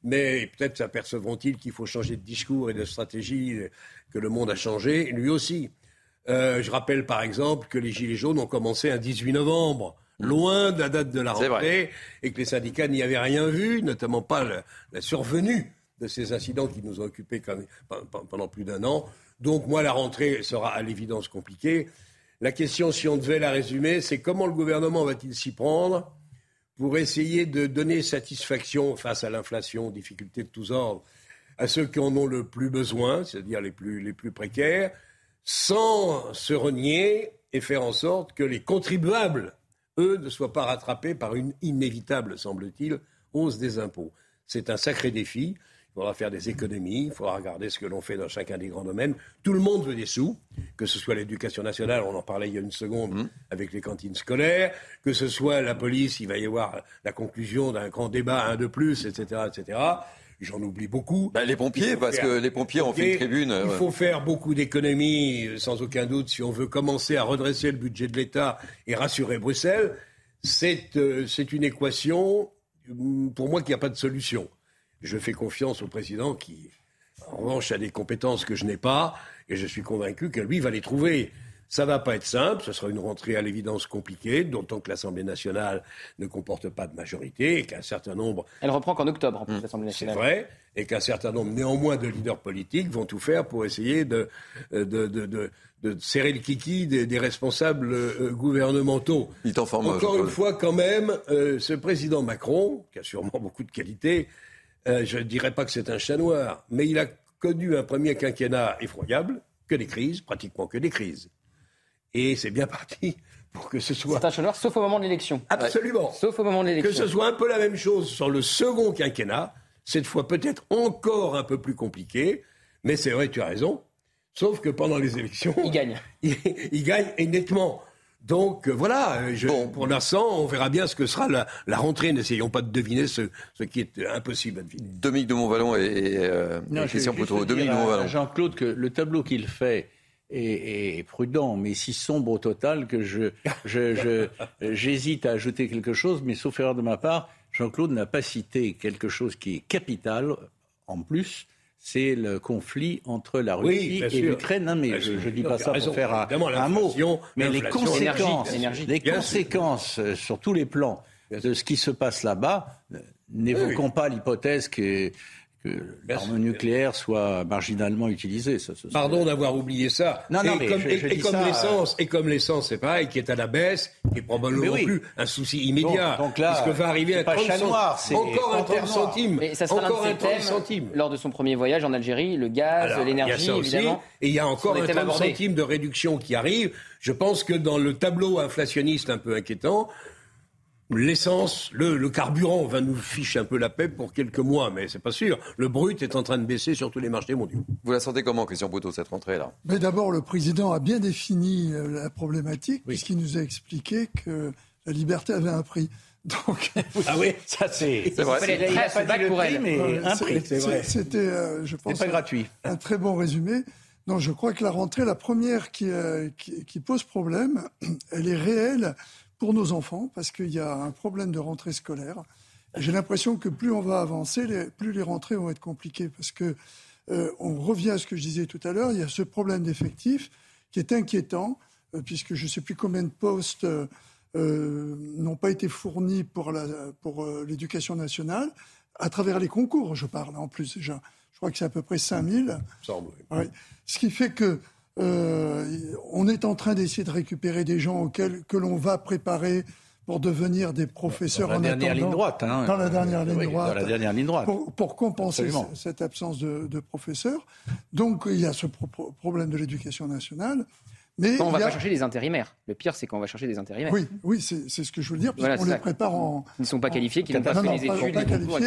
Mais peut-être s'apercevront-ils qu'il faut changer de discours et de stratégie, que le monde a changé, lui aussi. Euh, je rappelle par exemple que les Gilets jaunes ont commencé un 18 novembre, loin de la date de la rentrée, et que les syndicats n'y avaient rien vu, notamment pas la, survenue de ces incidents qui nous ont occupés pendant plus d'un an. Donc moi, la rentrée sera à l'évidence compliquée. La question, si on devait la résumer, c'est comment le gouvernement va-t-il s'y prendre pour essayer de donner satisfaction face à l'inflation, difficultés de tous ordres, à ceux qui en ont le plus besoin, c'est-à-dire les plus, les plus précaires, sans se renier et faire en sorte que les contribuables, eux, ne soient pas rattrapés par une inévitable, semble-t-il, hausse des impôts. C'est un sacré défi. Il faudra faire des économies, il faudra regarder ce que l'on fait dans chacun des grands domaines. Tout le monde veut des sous, que ce soit l'éducation nationale, on en parlait il y a une seconde Mmh. avec les cantines scolaires, que ce soit la police, il va y avoir la conclusion d'un grand débat, un de plus, etc. etc. J'en oublie beaucoup. Bah, les pompiers, parce faire- que les pompiers ont fait une tribune. Il ouais. faut faire beaucoup d'économies, euh, sans aucun doute, si on veut commencer à redresser le budget de l'État et rassurer Bruxelles. C'est euh, une équation, hum, pour moi, qui n'a pas de solution. Je fais confiance au président qui, en revanche, a des compétences que je n'ai pas, et je suis convaincu que lui va les trouver. Ça va pas être simple, ce sera une rentrée à l'évidence compliquée, d'autant que l'Assemblée nationale ne comporte pas de majorité et qu'un certain nombre Elle reprend qu'en octobre, en Mmh. plus, l'Assemblée c'est nationale. vrai, et qu'un certain nombre néanmoins de leaders politiques vont tout faire pour essayer de, euh, de, de, de- de serrer le kiki des, des responsables euh, gouvernementaux. Il Encore une fois, quand même, euh, ce président Macron, qui a sûrement beaucoup de qualités, euh, je ne dirais pas que c'est un chat noir, mais il a connu un premier quinquennat effroyable, que des crises, pratiquement que des crises. Et c'est bien parti pour que ce soit... C'est un chat noir, sauf au moment de l'élection. Absolument. Sauf au moment de Que l'élection. ce soit un peu la même chose sur le second quinquennat, cette fois peut-être encore un peu plus compliqué, mais c'est vrai, tu as raison. Sauf que pendant les élections. Il gagne. Il, il gagne et nettement. Donc euh, voilà, euh, je, pour l'instant, on verra bien ce que sera la, la rentrée. N'essayons pas de deviner ce, ce qui est euh, impossible à deviner. Dominique de Montvalon et, et, euh, Non, et je Christian Dominique de Jean-Claude que le tableau qu'il fait est, est prudent, mais si sombre au total que je, je, je- j'hésite à ajouter quelque chose, mais sauf erreur de ma part, Jean-Claude n'a pas cité quelque chose qui est capital en plus. C'est le conflit entre la Russie et l'Ukraine. Non, mais Bien je ne dis pas ça raison. pour faire un, mot. Mais les sûr. conséquences euh, sur tous les plans de ce qui se passe là-bas, euh, n'évoquons pas l'hypothèse que, que l'arme nucléaire soit marginalement utilisée. Ça, ce Pardon d'avoir oublié ça. Non, non, et mais comme, je- et- je et dis comme ça, euh, l'essence, et comme l'essence, c'est pareil, qui est à la baisse, qui est probablement oui. plus un souci immédiat. Donc- donc là, puisque va arriver c'est à pas 30 chat centimes. noir, c'est encore un 30 panthère noire. centimes. Mais ça encore de un ses 30 thèmes centimes. lors de son premier voyage en Algérie, le gaz, l'énergie, aussi, évidemment. et il y a encore un thèmes 30 abordés. centimes de réduction qui arrive. Je pense que dans le tableau inflationniste un peu inquiétant, l'essence, le, le carburant va nous ficher un peu la paix pour quelques mois, mais c'est pas sûr. Le brut est en train de baisser sur tous les marchés mondiaux. Vous la sentez comment, Christian Poutreau, cette rentrée-là? Mais d'abord, le président a bien défini euh, la problématique, puisqu'il nous a expliqué que la liberté avait un prix. Donc, Ah oui, ça c'est. C'est vrai. Il a- il a pas dit le prix, mais Euh, un c'est- prix. c'est- C'était, euh, je pense, pas gratuit. un très bon résumé. Non, je crois que la rentrée, la première qui, euh, qui, qui pose problème, elle est réelle pour nos enfants, parce qu'il y a un problème de rentrée scolaire. J'ai l'impression que plus on va avancer, les- plus les rentrées vont être compliquées, parce que euh, on revient à ce que je disais tout à l'heure, il y a ce problème d'effectifs qui est inquiétant, euh, puisque je ne sais plus combien de postes euh, euh, n'ont pas été fournis pour pour euh, l'éducation nationale, à travers les concours, je parle en plus déjà. Je crois que c'est à peu près 5000. Semble, oui. Ce qui fait que on est en train d'essayer de récupérer des gens auxquels que l'on va préparer pour devenir des professeurs en dernière ligne droite. hein. Dans la dernière ligne Oui, droite. Dans la dernière ligne droite. Pour, pour compenser Absolument. cette absence de, de professeurs. Donc il y a ce pro- pro- problème de l'éducation nationale. Mais Non, on va a- pas chercher des intérimaires. Le pire, c'est qu'on va chercher des intérimaires. Oui, oui c'est ce que je veux dire, Voilà, puisqu'on les ça. prépare en. Ils ne sont pas qualifiés, qui n'ont pas Non, fait non, les pas- études, pas les concours.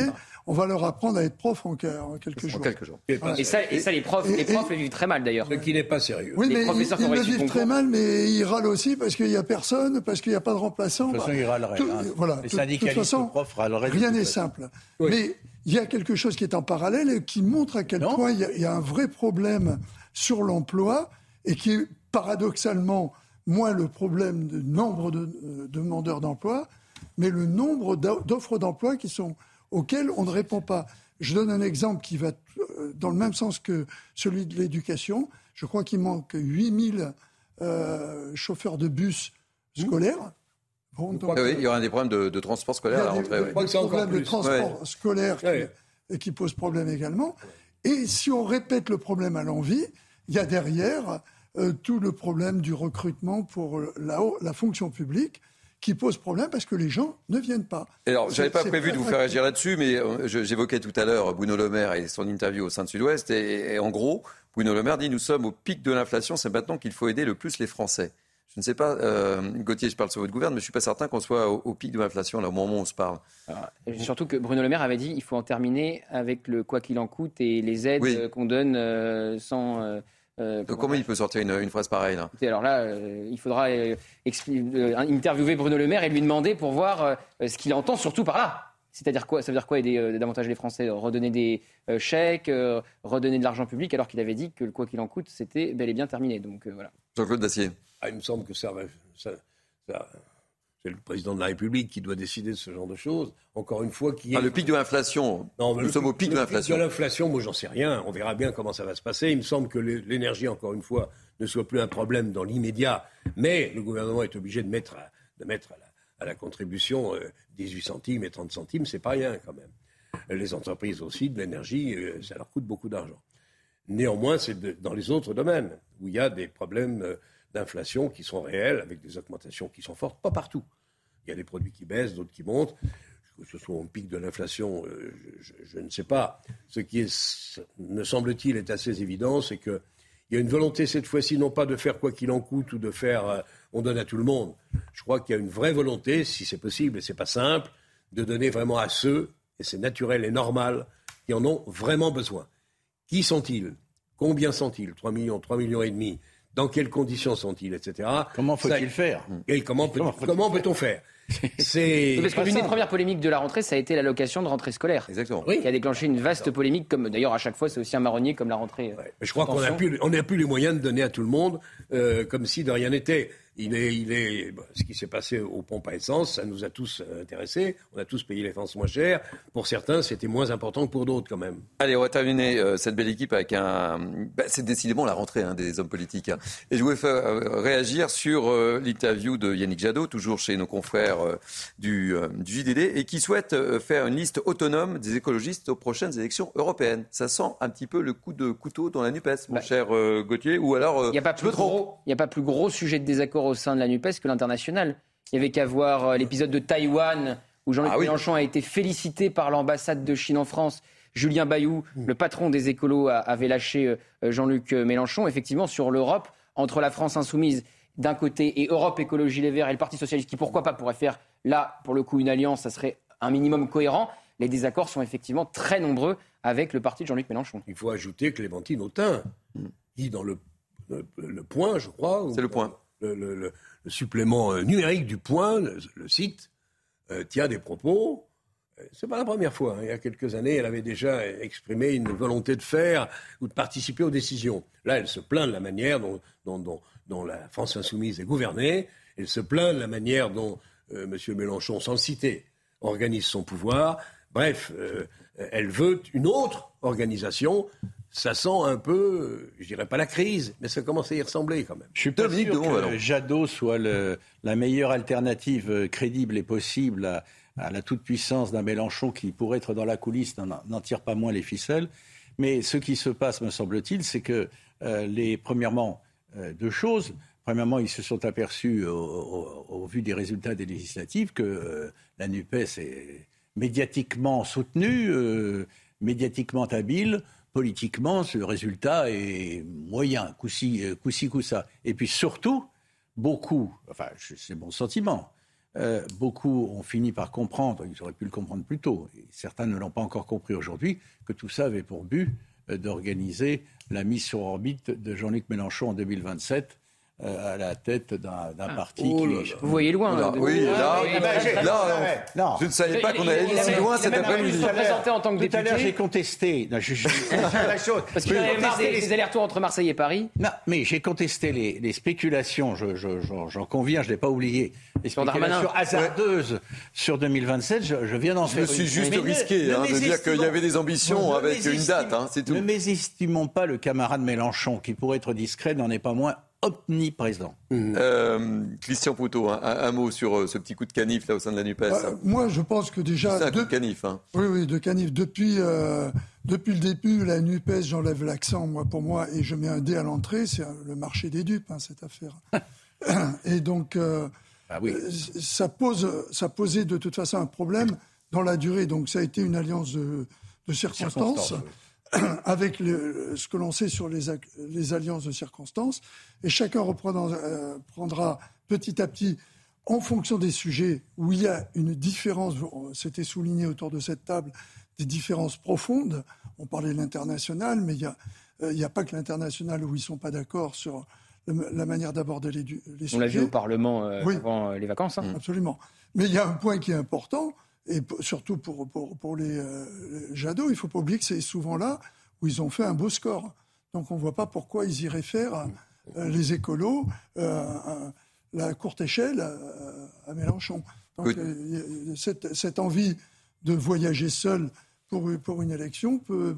On va leur apprendre à être prof en, en quelques jours. quelques jours. Voilà. Et ça, et ça, les profs, Et- les profs et- le vivent très mal d'ailleurs. Ce qui n'est pas sérieux. Oui, Les mais ils, professeurs qui ils le vivent très mal, mais ils râlent aussi parce qu'il n'y a personne, parce qu'il n'y a pas de remplaçant. De toute façon, ils râleraient, voilà, Les syndicalistes toute façon, profs râleraient Rien n'est simple. Mais il y a quelque chose qui est en parallèle et qui montre à quel point il y, a, il y a un vrai problème sur l'emploi et qui est paradoxalement moins le problème du nombre de euh, demandeurs d'emploi, mais le nombre d'o- d'offres d'emploi qui sont auxquelles on ne répond pas. Je donne un exemple qui va euh, dans le même sens que celui de l'éducation. Je crois qu'il manque 8000 euh, chauffeurs de bus scolaires. Bon, donc, oui, il y aura des problèmes de, de transport scolaire à la a des, rentrée. des oui. problèmes de transport Ouais. scolaire qui, Ouais. qui posent problème également. Et si on répète le problème à l'envie, il y a derrière euh, tout le problème du recrutement pour la, la fonction publique qui pose problème parce que les gens ne viennent pas. Alors, j'avais pas prévu de vous faire réagir là-dessus, mais euh, j'évoquais tout à l'heure Bruno Le Maire et son interview au sein de Sud-Ouest. Et, en gros, Bruno Le Maire dit nous sommes au pic de l'inflation, c'est maintenant qu'il faut aider le plus les Français. Je ne sais pas, euh, Gauthier, je parle sur votre gouvernement, mais je ne suis pas certain qu'on soit au, pic de l'inflation, là, au moment où on se parle. surtout que Bruno Le Maire avait dit qu'il faut en terminer avec le quoi qu'il en coûte et les aides qu'on donne euh, sans. Euh, comment, il peut sortir une, phrase pareille là? Alors là, euh, il faudra euh, interviewer Bruno Le Maire et lui demander pour voir ce qu'il entend surtout par là. C'est-à-dire quoi Ça veut dire quoi aider davantage les Français? Redonner des chèques, redonner de l'argent public, alors qu'il avait dit que le quoi qu'il en coûte, c'était bel et bien terminé. Donc voilà. Jean-Claude Dacier. Ah, il me semble que ça, ça, ça c'est le président de la République qui doit décider de ce genre de choses. Encore une fois, qui est... Ah, le pic de l'inflation. Nous sommes au pic de l'inflation. De l'inflation, moi, j'en sais rien. On verra bien comment ça va se passer. Il me semble que l'énergie, encore une fois, ne soit plus un problème dans l'immédiat. Mais le gouvernement est obligé de mettre à, de mettre à, la, contribution 18 euh, centimes et 30 centimes. C'est pas rien, quand même. Les entreprises aussi, de l'énergie, euh, ça leur coûte beaucoup d'argent. Néanmoins, c'est dans les autres domaines où il y a des problèmes euh, d'inflation qui sont réelles, avec des augmentations qui sont fortes, pas partout. Il y a des produits qui baissent, d'autres qui montent. Que ce soit au pic de l'inflation, euh, je, ne sais pas. Ce qui est, me semble-t-il, est assez évident, c'est qu'il y a une volonté cette fois-ci, non pas de faire quoi qu'il en coûte ou de faire euh, on donne à tout le monde. Je crois qu'il y a une vraie volonté, si c'est possible, et c'est pas simple, de donner vraiment à ceux, et c'est naturel et normal, qui en ont vraiment besoin. Qui sont-ils? Combien sont-ils? 3 millions, 3 millions et demi dans quelles conditions sont-ils, etc. Comment faut-il faire? et Comment, peut, comment peut-on faire? C'est parce que l'une des premières polémiques de la rentrée, ça a été l'allocation de rentrée scolaire. Exactement. Qui a déclenché une vaste polémique, comme d'ailleurs à chaque fois, c'est aussi un marronnier comme la rentrée. Je crois qu'on n'a plus, on plus les moyens de donner à tout le monde euh, comme si de rien n'était. Il est, il est, ce qui s'est passé au pompe à essence, ça nous a tous euh, intéressés. On a tous payé l'essence moins cher. Pour certains, c'était moins important que pour d'autres, quand même. Allez, on va terminer euh, cette belle équipe avec un. Bah, c'est décidément la rentrée hein, des hommes politiques. Hein. Et je voulais faire euh, réagir sur l'interview de Yannick Jadot, toujours chez nos confrères du, du, JDD, et qui souhaite faire une liste autonome des écologistes aux prochaines élections européennes. Ça sent un petit peu le coup de couteau dans la NUPES, mon bah, cher Gauthier, ou alors. Il n'y a pas plus gros. N'y a pas plus gros sujet de désaccord au sein de la NUPES que l'international. Il y avait qu'à voir euh, l'épisode de Taïwan où Jean-Luc ah Mélenchon a été félicité par l'ambassade de Chine en France. Julien Bayou, mmh. le patron des écolos, avait lâché euh, Jean-Luc Mélenchon. Effectivement, sur l'Europe, entre la France insoumise d'un côté et Europe Écologie Les Verts et le Parti Socialiste, qui pourquoi pas pourrait faire là, pour le coup, une alliance, ça serait un minimum cohérent. Les désaccords sont effectivement très nombreux avec le parti de Jean-Luc Mélenchon. Il faut ajouter Clémentine Autain, qui dans le, le point, je crois. C'est le point le, supplément euh, numérique du Point, le, site, euh, tient des propos. Euh, c'est pas la première fois. Hein. Il y a quelques années, elle avait déjà exprimé une volonté de faire ou de participer aux décisions. Là, elle se plaint de la manière dont, dont, la France insoumise est gouvernée. Elle se plaint de la manière dont M. Mélenchon, sans le citer, organise son pouvoir. Bref, elle veut une autre organisation ça sent un peu, je dirais pas la crise, mais ça commence à y ressembler quand même. Je suis pas sûr que Jadot soit la meilleure alternative euh, crédible et possible à, la toute-puissance d'un Mélenchon qui, pourrait être dans la coulisse, n'en tire pas moins les ficelles. Mais ce qui se passe, me semble-t-il, c'est que euh, les, premièrement, euh, deux choses. Premièrement, ils se sont aperçus, au, vu des résultats des législatives, que la NUPES est médiatiquement soutenue, médiatiquement habile politiquement, ce résultat est moyen, coup-ci, euh, coup ça. Et puis surtout, beaucoup, enfin, c'est mon sentiment, euh, beaucoup ont fini par comprendre, ils auraient pu le comprendre plus tôt, et certains ne l'ont pas encore compris aujourd'hui, que tout ça avait pour but euh, d'organiser la mise sur orbite de Jean-Luc Mélenchon en 2027 euh, à la tête d'un ah. parti oh qui... Vous voyez loin. Là, oui, là, non, je ne savais pas qu'on allait si loin cet après-midi. présenté en tant que Tout à l'heure, j'ai contesté. Non, je, la chose. Parce qu'il avait marre des, allers-retours entre Marseille et Paris. Non, mais j'ai contesté les, les spéculations, j'en conviens, je ne l'ai pas oublié. Les spéculations hasardeuses sur 2027, je, je viens d'en faire. Je suis juste risqué hein, de dire qu'il y avait des ambitions avec une date, hein, c'est tout. Ne mésestimons pas le camarade Mélenchon, qui pour être discret n'en est pas moins omniprésent. Mmh. Euh, Christian Poutot, un, mot sur euh, ce petit coup de canif là au sein de la NUPES. moi, je pense que déjà. C'est un coup de canif. Hein. Oui, oui, de canif. Depuis, euh, depuis le début, la NUPES, j'enlève l'accent, moi, pour moi, et je mets un dé à l'entrée, c'est le marché des dupes, hein, cette affaire. et donc, euh, ah oui. ça, pose, ça posait de toute façon un problème dans la durée. Donc, ça a été une alliance de, de circonstances. avec le, ce que l'on sait sur les, les, alliances de circonstances, et chacun euh, prendra petit à petit, en fonction des sujets où il y a une différence, c'était souligné autour de cette table, des différences profondes. On parlait de l'international, mais il n'y a, euh, a, pas que l'international où ils ne sont pas d'accord sur la manière d'aborder les, les, sujets. On l'a vu au Parlement euh, avant les vacances. Hein. Absolument. Mais il y a un point qui est important, et surtout pour, pour, pour les, euh, Jadot, il ne faut pas oublier que c'est souvent là où ils ont fait un beau score. Donc on ne voit pas pourquoi ils iraient faire les écolos à la courte échelle à, Mélenchon. Donc cette, cette, envie de voyager seul pour, pour une élection peut,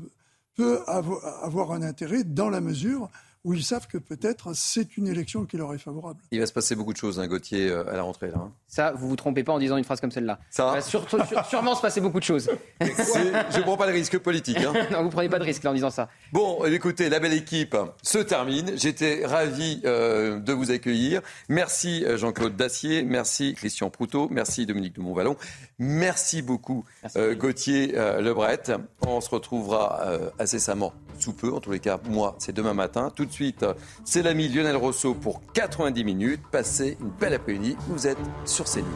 peut avoir un intérêt dans la mesure où ils savent que peut-être c'est une élection qui leur est favorable. Il va se passer beaucoup de choses, hein, Gauthier, euh, à la rentrée. Là, hein. Ça, vous vous trompez pas en disant une phrase comme celle-là. Ça va sûrement se passer beaucoup de choses. je ne prends pas le risque politique. Hein. non, vous prenez pas de risque en disant ça. Bon, écoutez, la belle équipe se termine. J'étais ravi euh, de vous accueillir. Merci euh, Jean-Claude Dacier, merci Christian Proutot, merci Dominique de Montvalon, merci beaucoup Gauthier Lebret. On se retrouvera incessamment sous peu, en tous les cas, moi, c'est demain matin. Tout de suite, c'est l'ami Lionel Rousseau pour 90 minutes. Passez une belle après-midi. Vous êtes sur CNews.